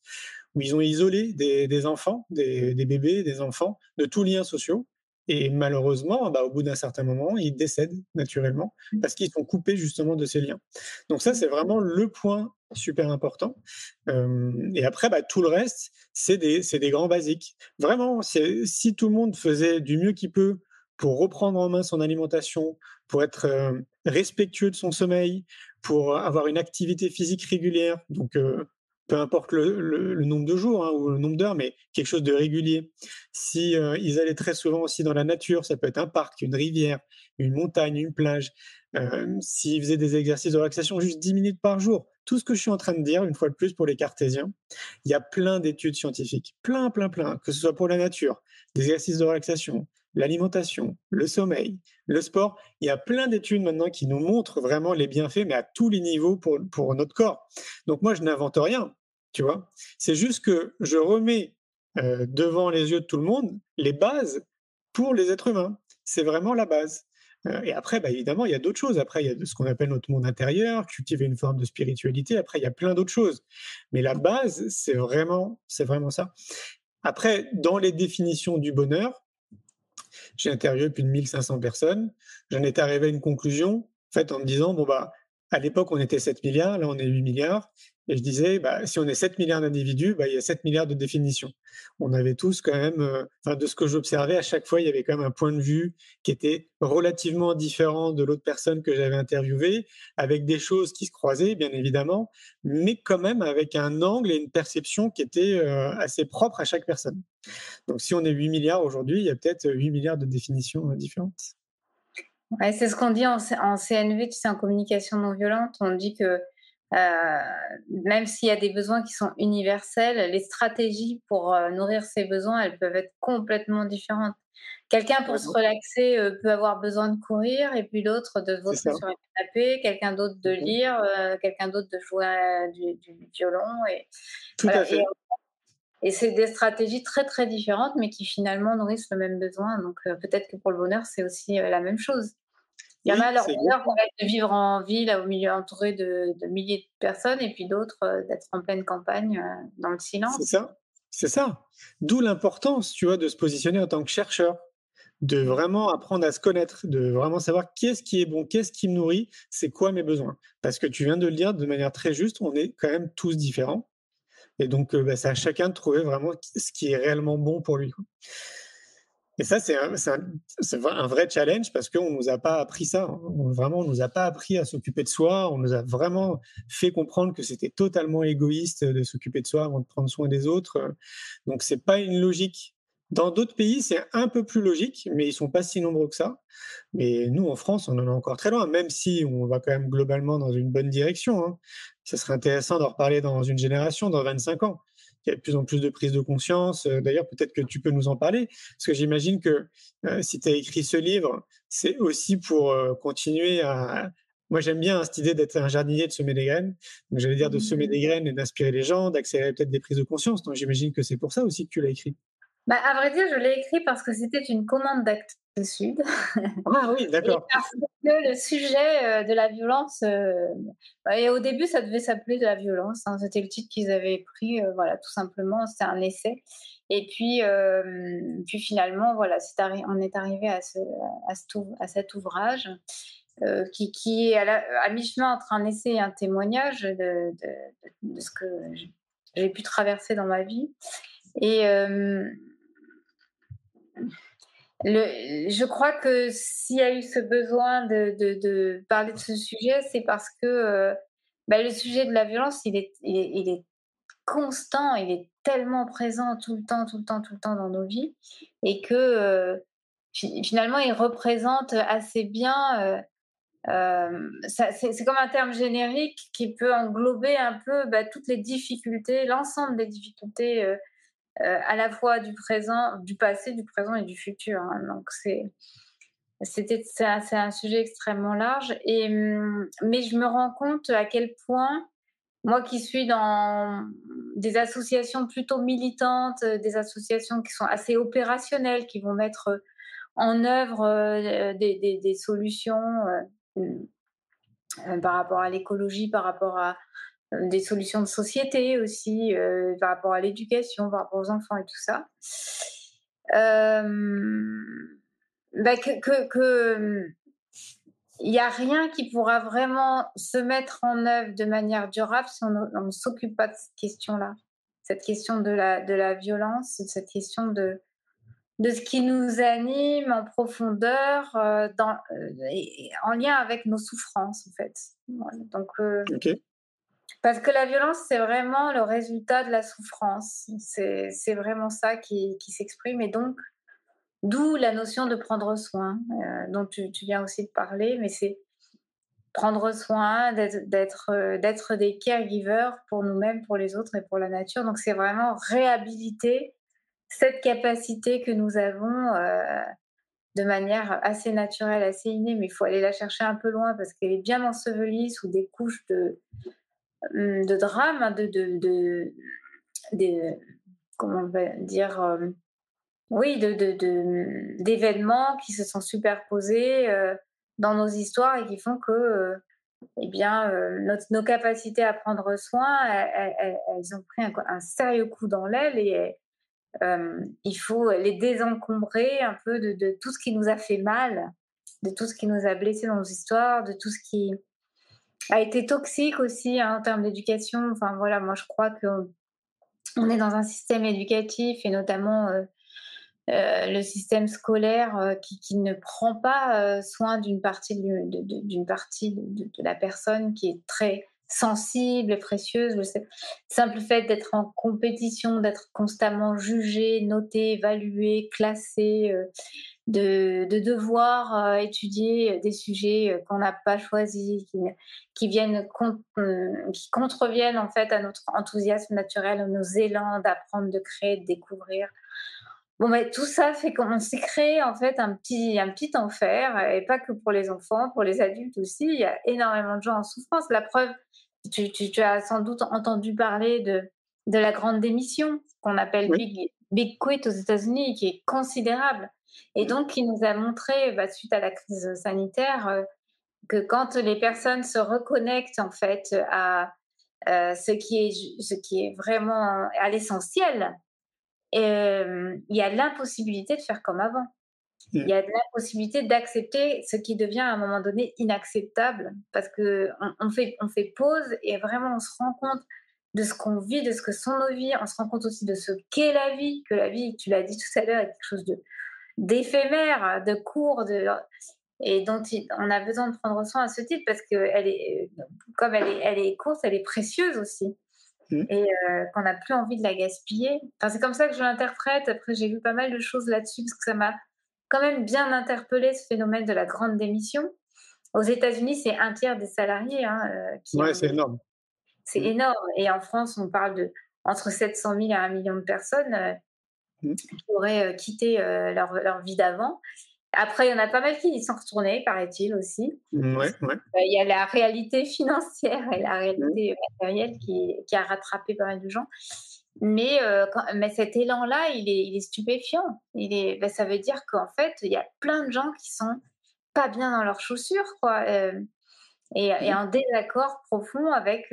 où ils ont isolé des, enfants, des, des, bébés, des enfants, de tous liens sociaux. Et malheureusement, bah, au bout d'un certain moment, ils décèdent naturellement mmh. parce qu'ils sont coupés justement de ces liens. Donc ça, c'est vraiment le point super important. et après, bah, tout le reste, c'est des, des, grands basiques. Vraiment, si tout le monde faisait du mieux qu'il peut pour reprendre en main son alimentation, pour être respectueux de son sommeil, pour avoir une activité physique régulière, donc peu importe le, nombre de jours hein, ou le nombre d'heures, mais quelque chose de régulier. Si ils allaient très souvent aussi dans la nature, ça peut être un parc, une rivière, une montagne, une plage. S'ils faisaient des exercices de relaxation juste 10 minutes par jour, tout ce que je suis en train de dire, une fois de plus pour les cartésiens, il y a plein d'études scientifiques, plein, plein, plein, que ce soit pour la nature, des exercices de relaxation, l'alimentation, le sommeil, le sport. Il y a plein d'études maintenant qui nous montrent vraiment les bienfaits, mais à tous les niveaux pour, pour notre corps. Donc moi, je n'invente rien, tu vois? C'est juste que je remets euh, devant les yeux de tout le monde les bases pour les êtres humains. C'est vraiment la base. Euh, et après, bah, évidemment, il y a d'autres choses. Après, il y a ce qu'on appelle notre monde intérieur, cultiver une forme de spiritualité. Après, il y a plein d'autres choses. Mais la base, c'est vraiment, c'est vraiment ça. Après, dans les définitions du bonheur, j'ai interviewé plus de 1500 personnes. J'en étais arrivé à une conclusion, en en me disant, bon, bah, à l'époque, on était 7 milliards, là, on est 8 milliards. Et je disais, bah, si on est 7 milliards d'individus, bah, il y a 7 milliards de définitions. On avait tous quand même, euh, de ce que j'observais, à chaque fois, il y avait quand même un point de vue qui était relativement différent de l'autre personne que j'avais interviewée, avec des choses qui se croisaient, bien évidemment, mais quand même avec un angle et une perception qui était euh, assez propre à chaque personne. Donc, si on est 8 milliards aujourd'hui, il y a peut-être 8 milliards de définitions euh, différentes. Ouais, c'est ce qu'on dit en, en CNV, tu sais, en communication non violente. On dit que Euh, même s'il y a des besoins qui sont universels, les stratégies pour euh, nourrir ces besoins, elles peuvent être complètement différentes. Quelqu'un pour se relaxer euh, peut avoir besoin de courir et puis l'autre de voter sur un canapé, quelqu'un d'autre de lire, quelqu'un d'autre de jouer du, du, violon. Et, Tout à fait. Et, c'est des stratégies très très différentes mais qui finalement nourrissent le même besoin. Donc peut-être que pour le bonheur, c'est aussi la même chose. Il y en a leur bonheur de vivre en ville, au milieu entouré de, milliers de personnes, et puis d'autres euh, d'être en pleine campagne euh, dans le silence. C'est ça. C'est ça. D'où l'importance, tu vois, de se positionner en tant que chercheur, de vraiment apprendre à se connaître, de vraiment savoir qu'est-ce qui est bon, qu'est-ce qui me nourrit, c'est quoi mes besoins. Parce que tu viens de le dire de manière très juste, on est quand même tous différents. Et donc, euh, bah, c'est à chacun de trouver vraiment ce qui est réellement bon pour lui. Et ça, c'est un, vrai challenge parce qu'on ne nous a pas appris ça. On, vraiment, on nous a pas appris à s'occuper de soi. On nous a vraiment fait comprendre que c'était totalement égoïste de s'occuper de soi avant de prendre soin des autres. Donc, c'est pas une logique. Dans d'autres pays, c'est un peu plus logique, mais ils sont pas si nombreux que ça. Mais nous, en France, on en est encore très loin, même si on va quand même globalement dans une bonne direction. Hein. Ça serait intéressant d'en reparler dans une génération, dans 25 ans il y a de plus en plus de prise de conscience. Euh, d'ailleurs, peut-être que tu peux nous en parler, parce que j'imagine que euh, si tu as écrit ce livre, c'est aussi pour euh, continuer à... Moi, j'aime bien cette idée d'être un jardinier, de semer des graines. Donc, j'allais dire de semer mmh. des graines et d'inspirer les gens, d'accélérer peut-être des prises de conscience. Donc, j'imagine que c'est pour ça aussi que tu l'as écrit. Bah, à vrai dire, je l'ai écrit parce que c'était une commande d'acte Sud. Ah oui, d'accord. Parce que le sujet euh, de la violence, euh, et au début, ça devait s'appeler de la violence. Hein, c'était le titre qu'ils avaient pris, euh, voilà, tout simplement. C'était un essai. Et puis, puis finalement, voilà, on est arrivé à, ce, à, cet ouvrage. qui, qui, est à, mi-chemin entre un essai et un témoignage de, de ce que j'ai pu traverser dans ma vie. Et je crois que s'il y a eu ce besoin de, parler de ce sujet, c'est parce que euh, bah, le sujet de la violence, il, est, constant, il est tellement présent tout le temps, tout le temps, tout le temps dans nos vies, et que euh, finalement, il représente assez bien. Euh, c'est comme un terme générique qui peut englober un peu bah, toutes les difficultés, l'ensemble des difficultés euh, à la fois du présent, du passé, du présent et du futur. Hein. Donc c'est c'était c'est un, sujet extrêmement large et hum, mais je me rends compte à quel point moi qui suis dans des associations plutôt militantes, des associations qui sont assez opérationnelles, qui vont mettre en œuvre euh, des, des, solutions euh, par rapport à l'écologie, par rapport à, des solutions de société aussi euh, par rapport à l'éducation, par rapport aux enfants et tout ça. Euh, bah, que, il n'y a rien qui pourra vraiment se mettre en œuvre de manière durable si on ne s'occupe pas de cette question-là. Cette question de la, de la violence, cette question de, de ce qui nous anime en profondeur, euh, dans, en lien avec nos souffrances, en fait. Donc, parce que la violence, c'est vraiment le résultat de la souffrance. C'est vraiment ça qui, s'exprime. Et donc, d'où la notion de prendre soin, euh, dont tu, viens aussi de parler. Mais c'est prendre soin, d'être euh, des caregivers pour nous-mêmes, pour les autres et pour la nature. Donc, c'est vraiment réhabiliter cette capacité que nous avons euh, de manière assez naturelle, assez innée, mais il faut aller la chercher un peu loin parce qu'elle est bien ensevelie sous des couches de, de drame, hein, de, de, de, comment on va dire, euh, oui, de, d'événements qui se sont superposés euh, dans nos histoires et qui font que, euh, eh bien, nos capacités à prendre soin, elles, ont pris un, sérieux coup dans l'aile et il faut les désencombrer un peu de, tout ce qui nous a fait mal, de tout ce qui nous a blessés dans nos histoires, de tout ce qui a été toxique aussi hein, en termes d'éducation. Enfin voilà, moi je crois que on est dans un système éducatif et notamment euh, euh, le système scolaire euh, qui, qui, ne prend pas soin d'une partie, d'une partie de, la personne qui est très sensible et précieuse. Le simple fait d'être en compétition, d'être constamment jugé, noté, évalué, classé, de, devoir étudier des sujets qu'on n'a pas choisis, qui, qui viennent qui contreviennent en fait à notre enthousiasme naturel, à nos élans d'apprendre, de créer, de découvrir. Bon, mais tout ça fait qu'on s'est créé en fait un petit, un petit enfer, et pas que pour les enfants, pour les adultes aussi. Il y a énormément de gens en souffrance. La preuve, tu, tu, as sans doute entendu parler de, de la grande démission qu'on appelle Big, Big Quit aux États-Unis, qui est considérable. Et donc, qui nous a montré, bah, suite à la crise sanitaire, euh, que quand les personnes se reconnectent en fait à euh, ce, qui est, ce qui est vraiment à l'essentiel, euh, il y a l'impossibilité de faire comme avant. Il y a l'impossibilité d'accepter ce qui devient à un moment donné inacceptable parce que on, fait, on fait pause et vraiment on se rend compte de ce qu'on vit, de ce que sont nos vies. On se rend compte aussi de ce qu'est la vie, que la vie, tu l'as dit tout à l'heure, est quelque chose de d'éphémère, de court, de et dont on a besoin de prendre soin à ce titre parce que elle est, comme elle est, elle est courte, elle est précieuse aussi. Mmh. et euh, qu'on n'a plus envie de la gaspiller. Enfin, c'est comme ça que je l'interprète. Après, j'ai vu pas mal de choses là-dessus parce que ça m'a quand même bien interpellé ce phénomène de la grande démission. Aux États-Unis, c'est un tiers des salariés. Hein, euh, ouais, c'est énorme. C'est mmh. énorme. Et en France, on parle de entre 700 000 et 1 million de personnes euh, mmh. qui auraient quitté leur, leur, vie d'avant. Après, il y en a pas mal qui y sont retournés, paraît-il aussi. Mmh, ouais, ouais. Euh, il y a la réalité financière et la réalité matérielle qui, qui, a rattrapé pas mal de gens. Mais, euh, mais cet élan-là, il est, il est, stupéfiant. Il est, ben, ça veut dire qu'en fait, il y a plein de gens qui sont pas bien dans leurs chaussures, quoi, euh, et, et, mmh. en désaccord profond avec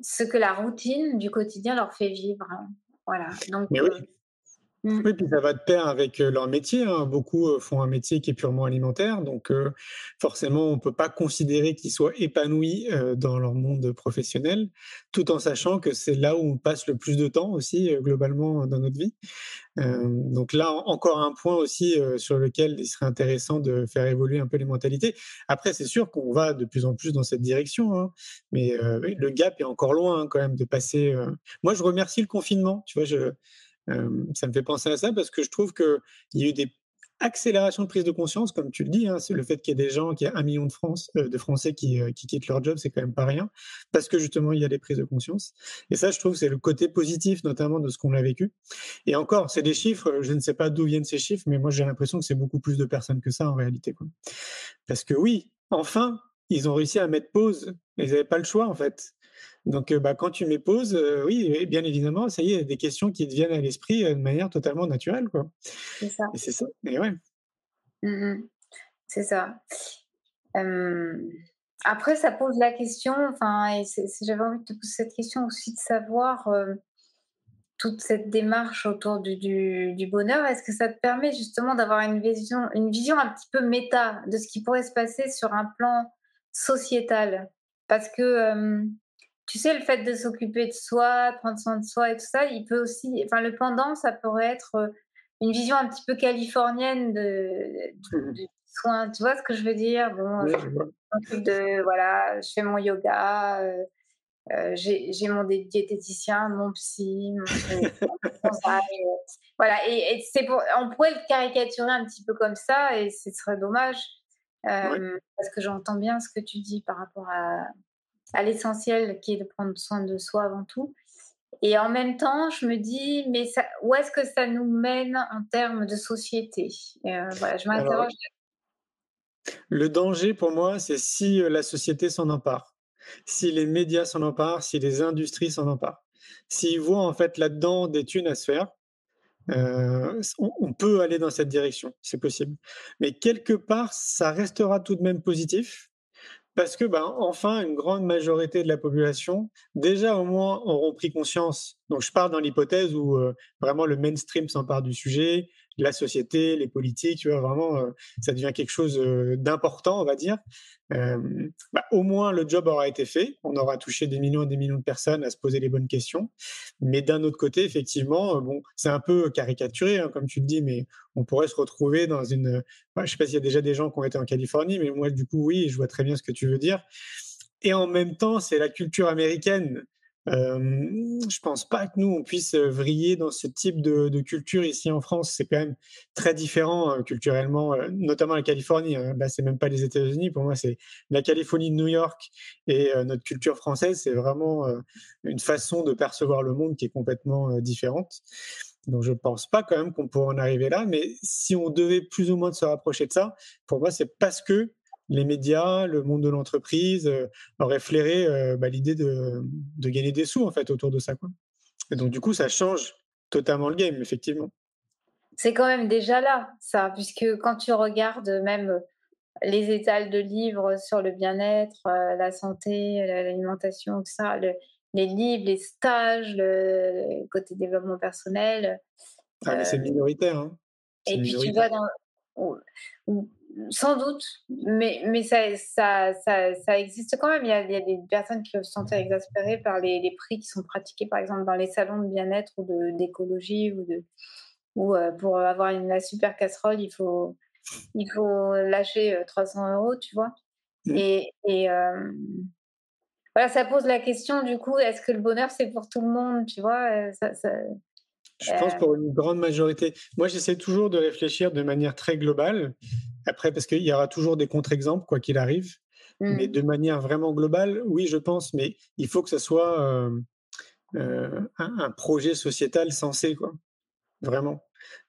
ce que la routine du quotidien leur fait vivre. Hein. Voilà. Donc, mais oui. Mmh. Oui, puis ça va de pair avec leur métier. Hein. Beaucoup font un métier qui est purement alimentaire, donc forcément, on ne peut pas considérer qu'ils soient épanouis dans leur monde professionnel, tout en sachant que c'est là où on passe le plus de temps aussi, globalement, dans notre vie. donc là, encore un point aussi sur lequel il serait intéressant de faire évoluer un peu les mentalités. Après, c'est sûr qu'on va de plus en plus dans cette direction, hein, mais le gap est encore loin hein, quand même de passer. Moi, je remercie le confinement. Tu vois, je ça me fait penser à ça parce que je trouve qu'il y a eu des accélérations de prise de conscience, comme tu le dis, hein, c'est le fait qu'il y ait des gens, qu'il y a un million de, euh, Français qui, qui, quittent leur job, c'est quand même pas rien, parce que justement, il y a des prises de conscience. Et ça, je trouve, c'est le côté positif, notamment de ce qu'on a vécu. Et encore, c'est des chiffres, je ne sais pas d'où viennent ces chiffres, mais moi, j'ai l'impression que c'est beaucoup plus de personnes que ça en réalité. Parce que oui, enfin, ils ont réussi à mettre pause. Ils n'avaient pas le choix, en fait. Donc, bah, quand tu mets pause, oui, bien évidemment, ça y est, des questions qui te viennent à l'esprit de manière totalement naturelle. Quoi. C'est ça. Et c'est ça. Et ouais. Mmh c'est ça. après, ça pose la question, enfin, j'avais envie de te poser cette question aussi de savoir toute cette démarche autour du, du, bonheur, est-ce que ça te permet justement d'avoir une vision, une vision un petit peu méta de ce qui pourrait se passer sur un plan sociétal? Parce que tu sais, le fait de s'occuper de soi, prendre soin de soi et tout ça, il peut aussi, enfin, le pendant, ça pourrait être euh, une vision un petit peu californienne de, mmh. soin. Tu vois ce que je veux dire? Bon, de, voilà, je fais mon yoga, euh, euh, j'ai mon diététicien, mon psy, mon, voilà. Et, c'est pour, on pourrait le caricaturer un petit peu comme ça, et ce serait dommage. Parce que j'entends bien ce que tu dis par rapport à, à l'essentiel qui est de prendre soin de soi avant tout. Et en même temps, je me dis, mais où est-ce que ça nous mène en termes de société? Euh, Je m'interroge. Le danger pour moi, c'est si euh, la société s'en empare, si les médias s'en emparent, si les industries s'en emparent. S'ils voient en fait là-dedans des thunes à se faire, euh, on, peut aller dans cette direction, c'est possible. Mais quelque part, ça restera tout de même positif parce que, ben, enfin, une grande majorité de la population, déjà au moins, auront pris conscience. Donc, je pars dans l'hypothèse où euh, vraiment le mainstream s'empare du sujet, la société, les politiques, tu vois, vraiment, euh, ça devient quelque chose euh, d'important, on va dire. Bah, au moins, le job aura été fait. On aura touché des millions et des millions de personnes à se poser les bonnes questions. Mais d'un autre côté, effectivement, bon, c'est un peu caricaturé, hein, comme tu le dis, mais on pourrait se retrouver dans une. je ne sais pas s'il y a déjà des gens qui ont été en Californie, mais moi, du coup, oui, je vois très bien ce que tu veux dire. Et en même temps, c'est la culture américaine Je pense pas que nous, on puisse vriller dans ce type de, culture ici en France. C'est quand même très différent euh, culturellement, notamment la Californie. Hein. Là, c'est même pas les États-Unis. Pour moi, c'est la Californie de New York et notre culture française. C'est vraiment une façon de percevoir le monde qui est complètement différente. Donc, je pense pas quand même qu'on pourrait en arriver là. Mais si on devait plus ou moins se rapprocher de ça, pour moi, c'est parce que les médias, le monde de l'entreprise euh, auraient flairé euh, bah, l'idée de, gagner des sous en fait autour de ça. Quoi. Et donc du coup, ça change totalement le game, effectivement. C'est quand même déjà là, ça, puisque quand tu regardes même euh, les étals de livres sur le bien-être, la santé, l'alimentation, tout ça, les livres, les stages, le, côté développement personnel. Ah, c'est minoritaire. Hein. Et puis tu vois dans sans doute, mais, mais ça, ça, ça, ça, existe quand même. Il y, a, il y, a, des personnes qui peuvent se sentir exaspérées par les, les, prix qui sont pratiqués, par exemple, dans les salons de bien-être ou d'écologie, ou, de, ou euh, pour avoir une, la super casserole, il faut, il faut lâcher 300 euh, euros, tu vois. Mmh. Et, et euh, voilà, ça pose la question, du coup, est-ce que le bonheur, c'est pour tout le monde, tu vois ça, je pense pour une grande majorité. Moi, j'essaie toujours de réfléchir de manière très globale. Après, parce qu'il y aura toujours des contre-exemples, quoi qu'il arrive. Mais mmh. de manière vraiment globale, oui, je pense. Mais il faut que ce soit euh, euh, un, un, projet sociétal sensé, quoi. Vraiment.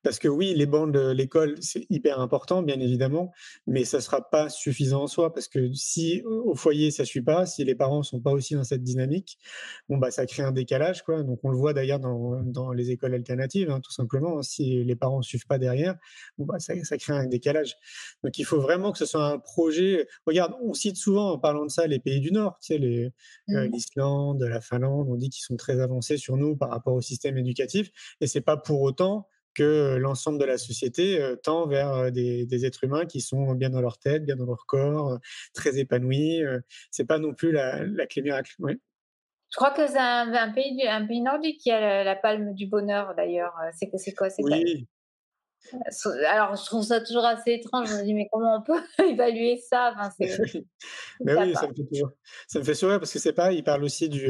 Parce que oui, les bancs de l'école, c'est hyper important, bien évidemment, mais ça ne sera pas suffisant en soi, parce que si au foyer, ça ne suit pas, si les parents ne sont pas aussi dans cette dynamique, bon, bah, ça crée un décalage. Quoi. Donc on le voit d'ailleurs dans, dans, les écoles alternatives, hein, tout simplement. Hein. Si les parents ne suivent pas derrière, bon, bah, ça, ça, crée un décalage. Donc il faut vraiment que ce soit un projet. Regarde, on cite souvent en parlant de ça les pays du Nord, tu sais, euh, mmh. l'Islande, la Finlande, on dit qu'ils sont très avancés sur nous par rapport au système éducatif, et c'est pas pour autant que l'ensemble de la société tend vers des, êtres humains qui sont bien dans leur tête, bien dans leur corps, très épanouis. c'est pas non plus la, clé miracle. Je crois que c'est un, pays, un pays nordique qui a la, palme du bonheur d'ailleurs. C'est c'est quoi Oui. Alors, je trouve ça toujours assez étrange. Je me dis, mais comment on peut évaluer ça? Enfin, Mais oui, ça me, fait toujours... ça me fait sourire parce que c'est pas, il parle aussi du.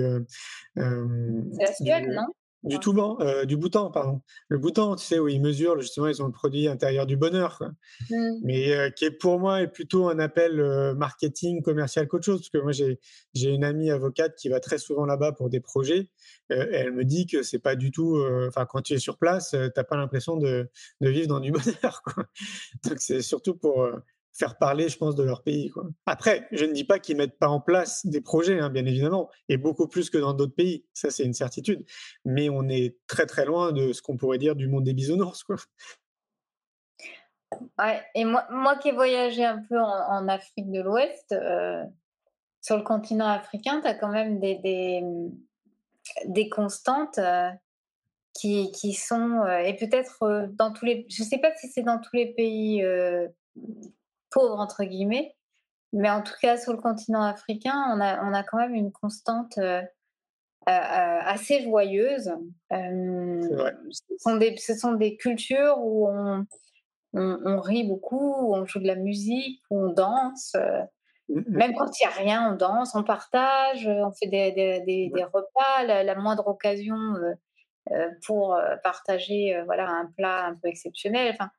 c'est la Suède, non? Du tout euh, du Bhoutan, pardon. Le Bhoutan, tu sais, où ils mesurent, justement, ils ont le produit intérieur du bonheur, mmh. mais euh, qui est pour moi est plutôt un appel euh, marketing commercial qu'autre chose, parce que moi j'ai j'ai une amie avocate qui va très souvent là-bas pour des projets, et elle me dit que c'est pas du tout, enfin quand tu es sur place, t'as pas l'impression de, de vivre dans du bonheur, quoi. Donc c'est surtout pour faire parler, je pense, de leur pays. Après, je ne dis pas qu'ils mettent pas en place des projets, hein, bien évidemment, et beaucoup plus que dans d'autres pays. Ça, c'est une certitude. Mais on est très très loin de ce qu'on pourrait dire du monde des bisounours. Quoi. Ouais, et moi, moi qui ai voyagé un peu en, Afrique de l'Ouest, euh, sur le continent africain, tu as quand même des, des, des constantes euh, qui, qui, sont, euh, et peut-être dans tous les, je ne sais pas si c'est dans tous les pays pauvre, entre guillemets. Mais en tout cas, sur le continent africain, on a, on a quand même une constante euh, euh, euh, assez joyeuse. ce, sont des, ce sont des cultures où on, on, rit beaucoup, où on joue de la musique, où on danse. Mmh, mmh. Même quand il n'y a rien, on danse, on partage, on fait des, des, des, repas, la, moindre occasion pour partager voilà, un plat un peu exceptionnel. Enfin,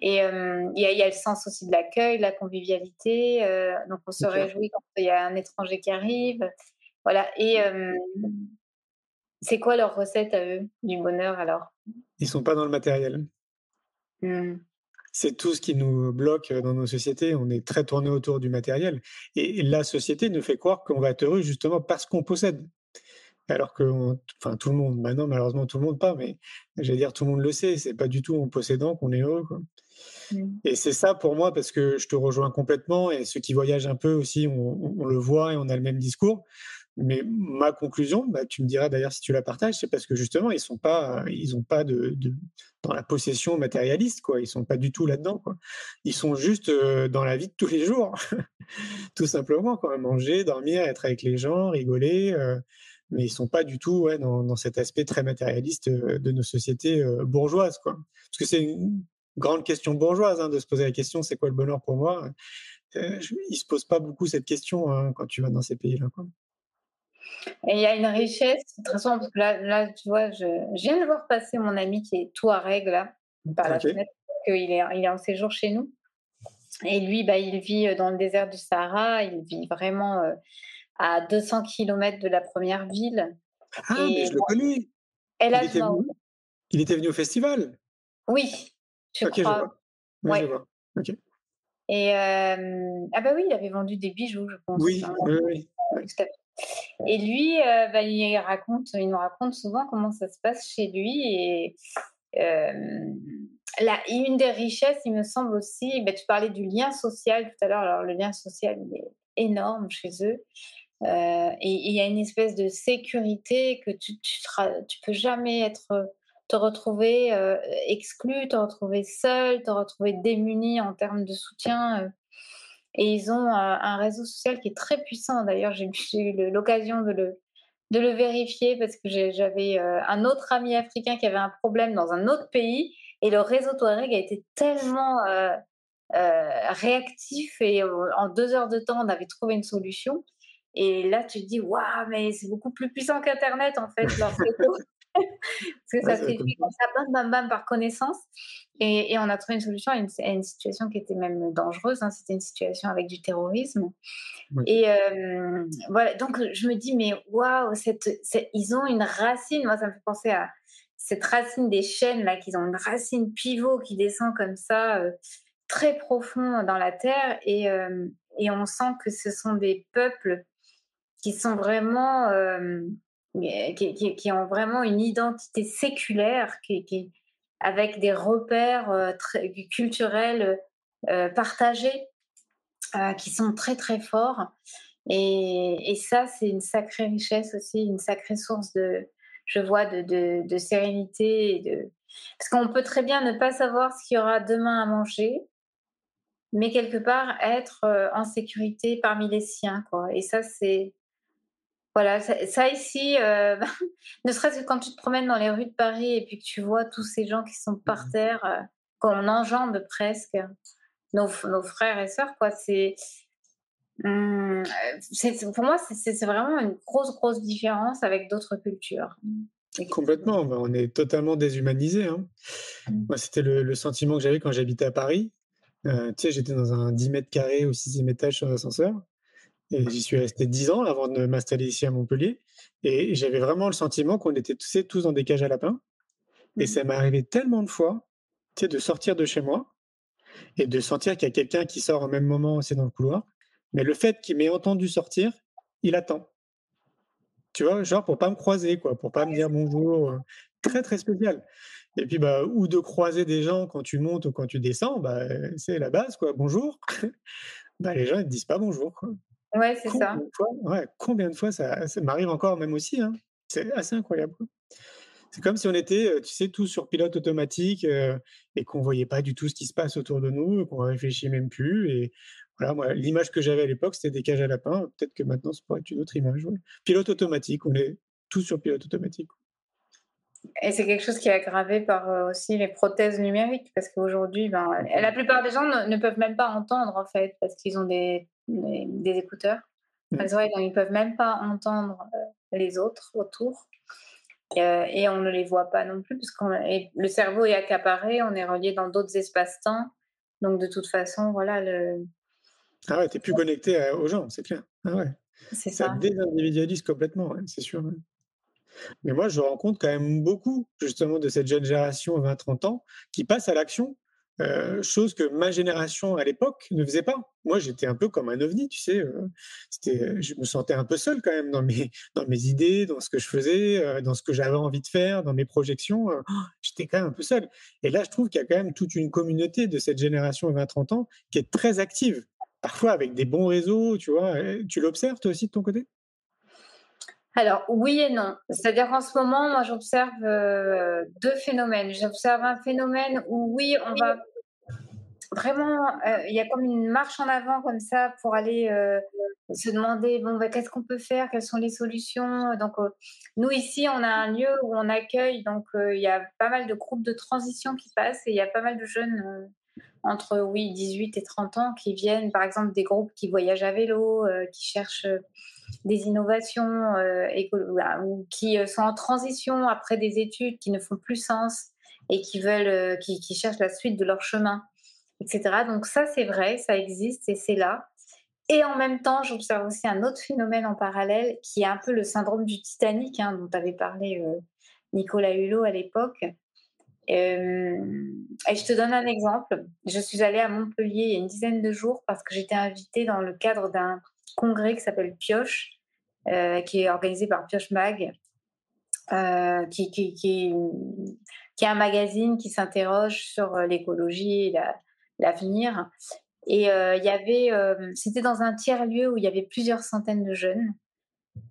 et il y, y, a le sens aussi de l'accueil, de la convivialité. donc on se réjouit quand il y a un étranger qui arrive. Voilà. Et c'est quoi leur recette à eux du bonheur alors? Ils sont pas dans le matériel. Mmh. C'est tout ce qui nous bloque dans nos sociétés. On est très tourné autour du matériel. Et, la société nous fait croire qu'on va être heureux justement parce qu'on possède. Alors que, enfin, tout le monde, maintenant, malheureusement, tout le monde pas, mais j'allais dire, tout le monde le sait, c'est pas du tout en possédant qu'on est heureux. Quoi. Mmh. Et c'est ça pour moi, parce que je te rejoins complètement, et ceux qui voyagent un peu aussi, on, le voit et on a le même discours. Mais ma conclusion, bah, tu me diras d'ailleurs si tu la partages, c'est parce que justement, ils sont pas, ils ont pas de, dans la possession matérialiste, quoi. Ils sont pas du tout là-dedans, quoi. Ils sont juste euh, dans la vie de tous les jours, tout simplement, quoi. Manger, dormir, être avec les gens, rigoler. Euh, mais ils sont pas du tout ouais, dans, dans, cet aspect très matérialiste euh, de nos sociétés bourgeoises, quoi. Parce que c'est une grande question bourgeoise hein, de se poser la question c'est quoi le bonheur pour moi euh, Ils se posent pas beaucoup cette question hein, quand tu vas dans ces pays-là. Et il y a une richesse, souvent, parce que là, là tu vois, je, je, viens de voir passer mon ami qui est Touareg, là, par la fenêtre, qu'il est, il est en séjour chez nous. Et lui, bah, il vit dans le désert du Sahara, il vit vraiment à 200 km de la première ville. Ah, mais je le connais. El il, était venu, il était venu au festival? Oui, je Ok, crois. je vois. Oui, Ouais. je vois. Ok. Et euh, ah bah oui, il avait vendu des bijoux, je pense. Oui, hein. oui, oui. Tout à fait. Et lui, euh, bah, il raconte, il nous raconte souvent comment ça se passe chez lui. Et euh, là, une des richesses, il me semble aussi, bah, tu parlais du lien social tout à l'heure. Alors le lien social, il est énorme chez eux. Euh, et il y a une espèce de sécurité que tu tu, peux jamais être te retrouver euh, exclu, te retrouver seul, te retrouver démuni en termes de soutien. euh. Et ils ont un, réseau social qui est très puissant. D'ailleurs, j'ai eu l'occasion de le, de le vérifier parce que j'avais euh, un autre ami africain qui avait un problème dans un autre pays et le réseau Touareg a été tellement euh, euh, réactif et euh, en deux heures de temps, on avait trouvé une solution. Et là, tu te dis, waouh, mais c'est beaucoup plus puissant qu'Internet, en fait, leur. Parce que Ouais, ça s'est comme fait comme ça, bam, bam, bam, par connaissance. Et, et on a trouvé une solution à une, à une situation qui était même dangereuse. hein. C'était une situation avec du terrorisme. Oui. Et euh, voilà, donc je me dis, mais waouh, ils ont une racine. Moi, ça me fait penser à cette racine des chênes, là, qu'ils ont une racine pivot qui descend comme ça, euh, très profond dans la terre. Et, euh, et on sent que ce sont des peuples qui sont vraiment. euh, qui, qui- ont vraiment une identité séculaire, qui, qui- avec des repères euh, culturels euh, partagés, qui sont très très forts. Et, et ça, c'est une sacrée richesse aussi, une sacrée source de, je vois, de, de, sérénité. De... Parce qu'on peut très bien ne pas savoir ce qu'il y aura demain à manger, mais quelque part être en sécurité parmi les siens. Quoi. Et ça, c'est. Voilà, ça, ça ici, euh, ne serait-ce que quand tu te promènes dans les rues de Paris et puis que tu vois tous ces gens qui sont par terre, euh, qu'on enjambe presque, nos, nos frères et sœurs, quoi, c'est. hum, c'est- pour moi, c'est- vraiment une grosse, grosse différence avec d'autres cultures. Complètement, bah, on est totalement déshumanisé. hein. Mm. Moi, c'était le, le sentiment que j'avais quand j'habitais à Paris. Euh, tu sais, j'étais dans un 10 mètres carrés au sixième étage sur l'ascenseur. Et j'y suis resté 10 ans avant de m'installer ici à Montpellier. Et j'avais vraiment le sentiment qu'on était tous, tous dans des cages à lapins. Et ça m'est arrivé tellement de fois, tu sais, de sortir de chez moi et de sentir qu'il y a quelqu'un qui sort au même moment aussi dans le couloir. Mais le fait qu'il m'ait entendu sortir, il attend. Tu vois, genre pour pas me croiser, quoi, pour pas me dire bonjour. euh, Très, très spécial. Et puis, bah, ou de croiser des gens quand tu montes ou quand tu descends, bah, c'est la base, quoi. Bonjour. bah, les gens, ils te disent pas bonjour, quoi. Ouais, c'est ça. Combien de fois, ouais, combien de fois ça, ça m'arrive encore, même aussi. hein. C'est assez incroyable. C'est comme si on était, tu sais, tous sur pilote automatique euh, et qu'on voyait pas du tout ce qui se passe autour de nous, qu'on réfléchit même plus. Et voilà, moi, l'image que j'avais à l'époque, c'était des cages à lapins. Peut-être que maintenant, ça pourrait être une autre image. ouais. Pilote automatique, on est tous sur pilote automatique. Et c'est quelque chose qui est aggravé par euh, aussi les prothèses numériques, parce qu'aujourd'hui, ben, la plupart des gens ne, ne peuvent même pas entendre, en fait, parce qu'ils ont des, des, des écouteurs. Mm. les oreilles, donc ils ne peuvent même pas entendre euh, les autres autour. Euh, et on ne les voit pas non plus, parce que le cerveau est accaparé, on est relié dans d'autres espaces-temps. Donc, de toute façon, voilà, le... Ah ouais, t'es plus connecté à- aux gens, c'est clair. Ah ouais. c'est Ça ça. désindividualise complètement, c'est sûr. Mais moi, je rencontre quand même beaucoup, justement, de cette jeune génération 20-30 ans qui passe à l'action, euh, chose que ma génération à l'époque ne faisait pas. Moi, j'étais un peu comme un ovni, tu sais. euh, c'était, je me sentais un peu seul quand même dans mes, dans mes idées, dans ce que je faisais, euh, dans ce que j'avais envie de faire, dans mes projections. euh, j'étais quand même un peu seul. Et là, je trouve qu'il y a quand même toute une communauté de cette génération 20-30 ans qui est très active, parfois avec des bons réseaux, tu vois. Euh, Tu l'observes toi aussi de ton côté? Alors, oui et non. C'est-à-dire qu'en ce moment, moi, j'observe euh, deux phénomènes. J'observe un phénomène où, oui, on va vraiment, euh, il y a comme une marche en avant comme ça pour aller euh, se demander, bon, bah, qu'est-ce qu'on peut faire, quelles sont les solutions? Donc, nous, ici, on a un lieu où on accueille, donc il y a pas mal de groupes de transition qui passent et il y a pas mal de jeunes entre, oui, 18 et 30 ans qui viennent, par exemple, des groupes qui voyagent à vélo, qui cherchent des innovations ou qui sont en transition après des études qui ne font plus sens et qui veulent, qui, qui cherchent la suite de leur chemin, etc. Donc ça, c'est vrai, ça existe et c'est là. Et en même temps, j'observe aussi un autre phénomène en parallèle qui est un peu le syndrome du Titanic, hein, dont avait parlé Nicolas Hulot à l'époque. Euh, et je te donne un exemple. Je suis allée à Montpellier il y a une dizaine de jours parce que j'étais invitée dans le cadre d'un congrès qui s'appelle Pioche, euh, qui est organisé par Pioche Mag, euh, qui, est un magazine qui s'interroge sur l'écologie et l'avenir. et il y avait, c'était dans un tiers lieu où il y avait plusieurs centaines de jeunes.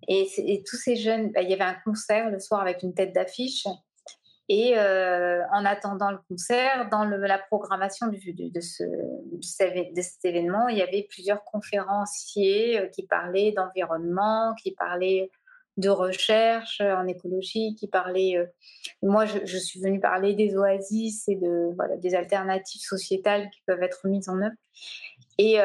Et, tous ces jeunes, bah, il y avait un concert le soir avec une tête d'affiche. Et euh, en attendant le concert, dans la programmation de, ce, de, cet événement, il y avait plusieurs conférenciers euh, qui parlaient d'environnement, qui parlaient de recherche en écologie, qui parlaient. Euh, moi, je, suis venue parler des oasis et des alternatives sociétales qui peuvent être mises en œuvre. Et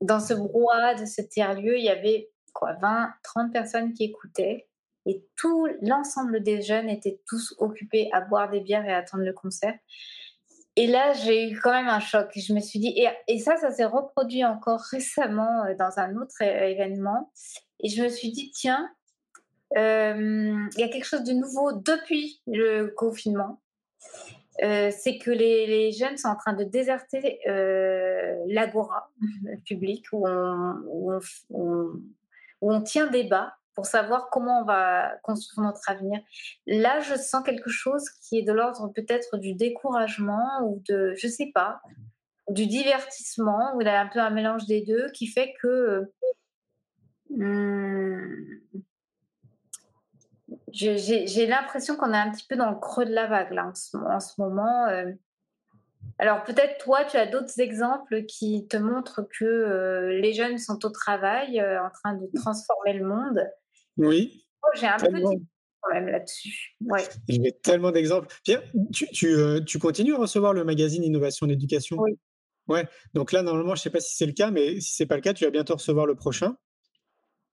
dans ce brouhaha de ce tiers-lieu, il y avait quoi, 20, 30 personnes qui écoutaient et tout l'ensemble des jeunes étaient tous occupés à boire des bières et à attendre le concert. Et là, j'ai eu quand même un choc. Je me suis dit, et, ça, ça s'est reproduit encore récemment euh, dans un autre événement. Et je me suis dit, tiens, euh, il y a quelque chose de nouveau depuis le confinement. Euh, c'est que les, jeunes sont en train de déserter l'agora publique où on, où, on, où on, tient débat pour savoir comment on va construire notre avenir. Là, je sens quelque chose qui est de l'ordre peut-être du découragement ou de, je sais pas, du divertissement, a un peu un mélange des deux qui fait que hmm, j'ai l'impression qu'on est un petit peu dans le creux de la vague là en ce, moment. Euh. Alors peut-être toi, tu as d'autres exemples qui te montrent que euh, les jeunes sont au travail, euh, en train de transformer le monde. Oui. Oh, j'ai un petit problème là-dessus. Ouais. J'ai tellement d'exemples. Pierre, tu, tu, euh, tu, continues à recevoir le magazine Innovation d'éducation Oui. Ouais. Donc là, normalement, je ne sais pas si c'est le cas, mais si ce n'est pas le cas, tu vas bientôt recevoir le prochain.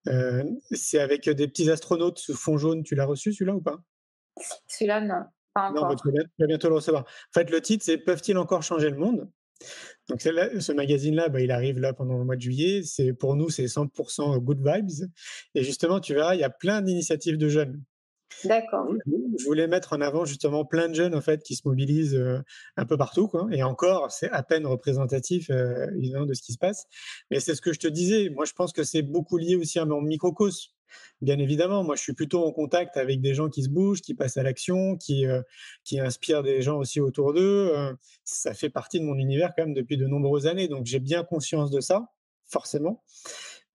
Euh, c'est avec des petits astronautes sous fond jaune. Tu l'as reçu celui-là ou pas? Celui-là, non. Pas encore. Non, tu, vas, bientôt le recevoir. En fait, le titre, c'est Peuvent-ils encore changer le monde? Donc ce magazine-là, bah, il arrive là pendant le mois de juillet. C'est pour nous, c'est 100% good vibes. Et justement, tu verras, il y a plein d'initiatives de jeunes. D'accord. Je voulais mettre en avant justement plein de jeunes en fait qui se mobilisent euh, un peu partout, quoi. Et encore, c'est à peine représentatif euh, évidemment de ce qui se passe. Mais c'est ce que je te disais. Moi, je pense que c'est beaucoup lié aussi à mon microcosme. Bien évidemment, moi je suis plutôt en contact avec des gens qui se bougent, qui passent à l'action, qui, euh, qui inspirent des gens aussi autour d'eux. Euh, ça fait partie de mon univers quand même depuis de nombreuses années, donc j'ai bien conscience de ça, forcément.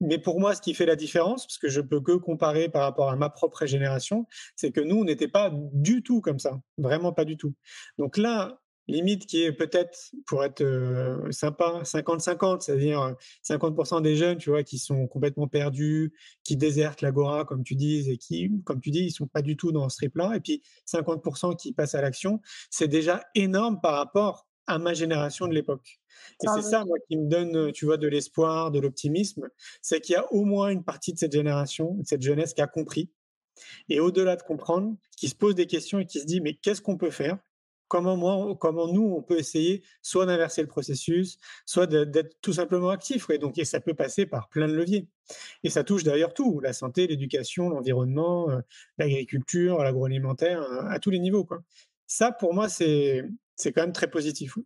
Mais pour moi, ce qui fait la différence, parce que je peux que comparer par rapport à ma propre génération, c'est que nous, on n'était pas du tout comme ça, vraiment pas du tout. Donc là, limite qui est peut-être, pour être euh, sympa, 50-50, c'est-à-dire 50% des jeunes, tu vois, qui sont complètement perdus, qui désertent l'agora, comme tu dis, et qui, comme tu dis, ils sont pas du tout dans ce trip-là, et puis 50% qui passent à l'action, c'est déjà énorme par rapport à ma génération de l'époque. Et c'est ça, moi, qui me donne, tu vois, de l'espoir, de l'optimisme, c'est qu'il y a au moins une partie de cette génération, de cette jeunesse qui a compris. Et au-delà de comprendre, qui se pose des questions et qui se dit, mais qu'est-ce qu'on peut faire? Comment, moi, comment nous, on peut essayer soit d'inverser le processus, soit d'être tout simplement actif. Et donc, et ça peut passer par plein de leviers. Et ça touche d'ailleurs tout, la santé, l'éducation, l'environnement, euh, l'agriculture, l'agroalimentaire, à, à tous les niveaux. Quoi. Ça, pour moi, c'est quand même très positif.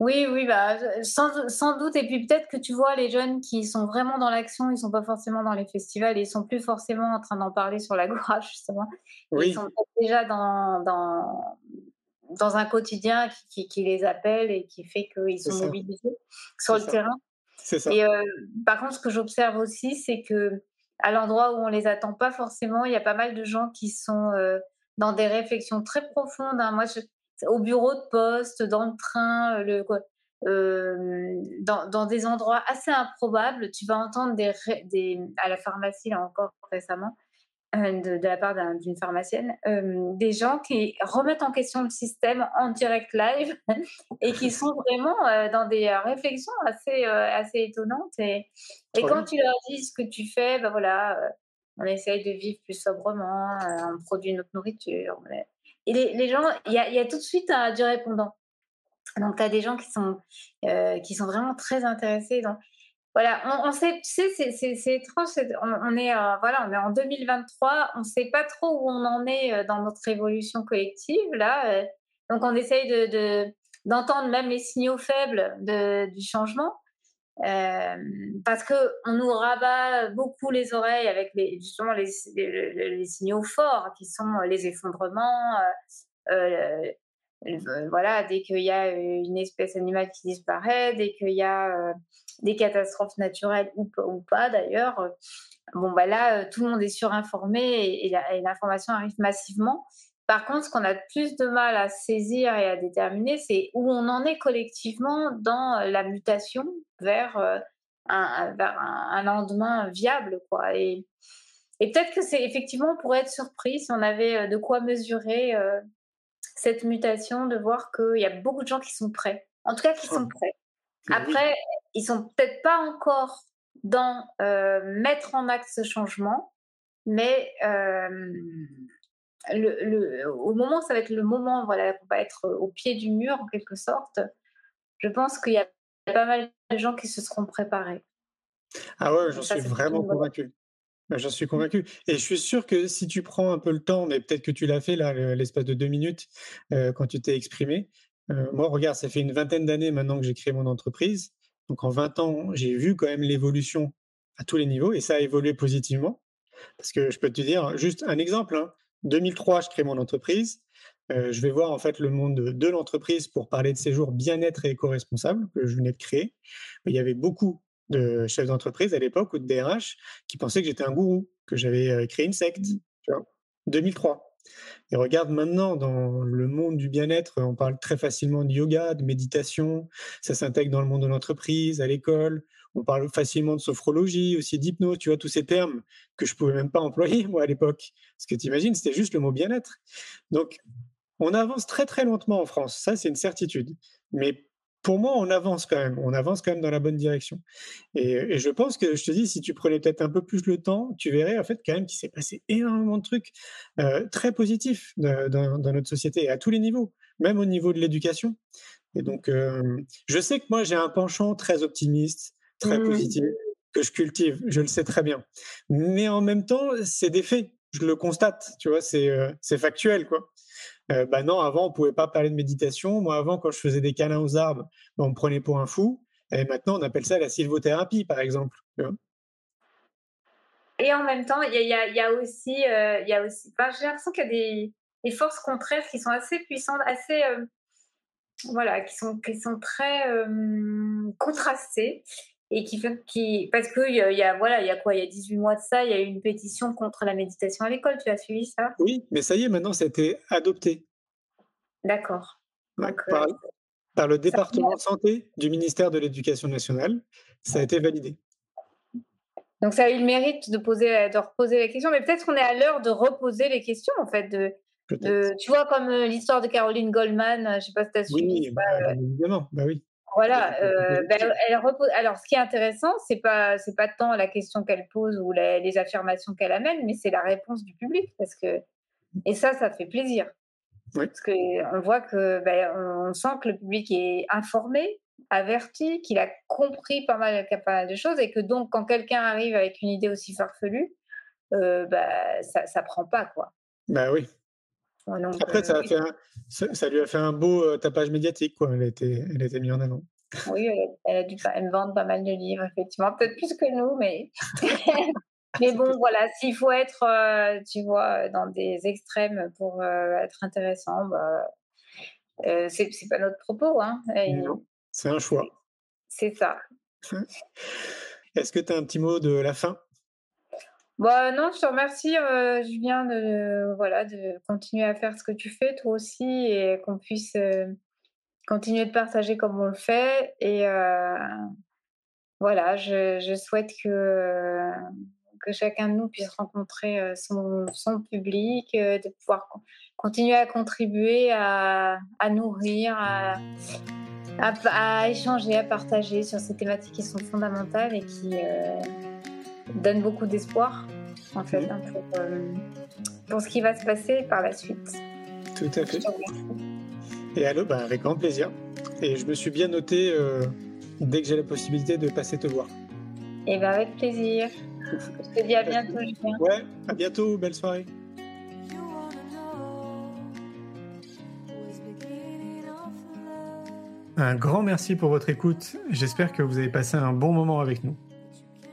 Oui, oui, bah, sans, doute. Et puis peut-être que tu vois les jeunes qui sont vraiment dans l'action, ils sont pas forcément dans les festivals, ils sont plus forcément en train d'en parler sur la gauche, justement. Ils sont déjà dans, dans, dans un quotidien qui, qui, les appelle et qui fait qu'ils sont mobilisés sur le terrain. Ça. Et euh, par contre, ce que j'observe aussi, c'est que à l'endroit où on les attend pas forcément, il y a pas mal de gens qui sont euh, dans des réflexions très profondes. Hein. Moi, je, au bureau de poste, dans le train, euh, le, dans, dans, des endroits assez improbables. Tu vas entendre des, des, à la pharmacie, là encore récemment, de, la part d'une pharmacienne, des gens qui remettent en question le système en direct live et qui sont vraiment dans des réflexions assez, assez étonnantes. Et, et quand tu leur dis ce que tu fais, ben voilà, on essaye de vivre plus sobrement, on produit notre nourriture. Et les, gens, il y a, tout de suite du répondant. Donc, tu as des gens qui sont, qui sont vraiment très intéressés. Donc, voilà, on, sait, tu sais, c'est étrange. On, est, voilà, on est en 2023, on ne sait pas trop où on en est euh, dans notre évolution collective là. Euh. donc on essaye de d'entendre même les signaux faibles de, du changement. Euh, parce que on nous rabat beaucoup les oreilles avec les, justement les, signaux forts qui sont les effondrements, voilà, dès qu'il y a une espèce animale qui disparaît, dès qu'il y a des catastrophes naturelles ou, pas d'ailleurs, bon bah là tout le monde est surinformé et l'information arrive massivement. Par contre, ce qu'on a plus de mal à saisir et à déterminer, c'est où on en est collectivement dans la mutation vers un, vers un, lendemain viable, quoi. Et, et peut-être que c'est effectivement pour être surpris si on avait de quoi mesurer cette mutation, de voir qu'il y a beaucoup de gens qui sont prêts. En tout cas, qui sont prêts. Après, ils sont peut-être pas encore dans euh, mettre en acte ce changement, mais euh, le, au moment, ça va être le moment, voilà, qu'on va être au pied du mur en quelque sorte. Je pense qu'il y a pas mal de gens qui se seront préparés. Ah ouais, j'en suis vraiment convaincu. J'en suis convaincu. Et je suis sûr que si tu prends un peu le temps, mais peut-être que tu l'as fait là, l'espace de deux minutes, euh, quand tu t'es exprimé. Euh, moi, regarde, ça fait une vingtaine d'années maintenant que j'ai créé mon entreprise. Donc en 20 ans, j'ai vu quand même l'évolution à tous les niveaux et ça a évolué positivement. Parce que je peux te dire, juste un exemple, hein, 2003, je crée mon entreprise. Euh, je vais voir en fait le monde de, l'entreprise pour parler de séjour bien-être et éco-responsable que je venais de créer. Il y avait beaucoup de chefs d'entreprise à l'époque ou de DRH qui pensaient que j'étais un gourou, que j'avais euh, créé une secte. Tu vois 2003. Et regarde maintenant dans le monde du bien-être, on parle très facilement de yoga, de méditation, ça s'intègre dans le monde de l'entreprise, à l'école, on parle facilement de sophrologie, aussi d'hypnose, tu vois, tous ces termes que je pouvais même pas employer moi à l'époque. Parce que tu imagines, c'était juste le mot bien-être. Donc, on avance très très lentement en France, ça c'est une certitude. Mais pour moi, on avance quand même. On avance quand même dans la bonne direction. Et, je pense que, je te dis, si tu prenais peut-être un peu plus le temps, tu verrais en fait quand même qu'il s'est passé énormément de trucs euh, très positifs dans, notre société, à tous les niveaux, même au niveau de l'éducation. Et donc, euh, je sais que moi, j'ai un penchant très optimiste, très mmh. positif, que je cultive, je le sais très bien. Mais en même temps, c'est des faits. Je le constate, tu vois, c'est euh, factuel, quoi. Euh, bah non, avant, on pouvait pas parler de méditation. Moi, avant, quand je faisais des câlins aux arbres, bah, on me prenait pour un fou. Et maintenant, on appelle ça la sylvothérapie, par exemple. Et en même temps, il y, y a, aussi, euh, y a aussi j'ai l'impression qu'il y a des, des, forces contraires qui sont assez puissantes, assez, euh, voilà, qui sont, qui sont très contrastées et qui, qui parce que il y a voilà il y a quoi? Il y a 18 mois de ça il y a eu une pétition contre la méditation à l'école. Tu as suivi ça? Oui mais ça y est maintenant ça a été adopté. D'accord. Euh, par, le département de santé du ministère de l'Éducation nationale. Ça a été validé. Donc ça a eu le mérite de poser de reposer la question. Mais peut-être qu'on est à l'heure de reposer les questions en fait de, tu vois comme euh, l'histoire de Caroline Goldman je sais pas si tu as suivi oui, bah, euh, évidemment. Bah oui voilà. Euh, ben, elle repose... Alors, ce qui est intéressant, c'est pas c'est pas tant la question qu'elle pose ou les, affirmations qu'elle amène, mais c'est la réponse du public, parce que et ça, ça fait plaisir. Parce que on voit que ben, on sent que le public est informé, averti, qu'il a compris pas mal, pas mal de choses, et que donc quand quelqu'un arrive avec une idée aussi farfelue, euh, ben, ça ça prend pas quoi. Bah oui. Après, ça, a fait ça, lui a fait un beau euh, tapage médiatique, quoi. Elle a été, elle a été mise en avant. Oui, elle a, dû vendre pas mal de livres, effectivement. Peut-être plus que nous, mais. mais bon, voilà, s'il faut être, euh, tu vois, dans des extrêmes pour euh, être intéressant, bah, c'est pas notre propos. Hein. C'est un choix. C'est ça. Est-ce que tu as un petit mot de la fin? Bah, non, je te remercie, euh, Julien, de, voilà, de continuer à faire ce que tu fais, toi aussi, et qu'on puisse euh, continuer de partager comme on le fait. Et euh, voilà, je, souhaite que, que chacun de nous puisse rencontrer euh, son, son public, euh, de pouvoir co- continuer à contribuer, à, nourrir, à, à, à échanger, à partager sur ces thématiques qui sont fondamentales et qui donnent beaucoup d'espoir, en fait, hein, pour, euh, pour ce qui va se passer par la suite. Tout à fait. Et allô, bah, avec grand plaisir. Et je me suis bien noté euh, dès que j'ai la possibilité de passer te voir. Et bien, avec plaisir. Je te dis à bientôt, Julien. Ouais, à bientôt, belle soirée. Un grand merci pour votre écoute. J'espère que vous avez passé un bon moment avec nous.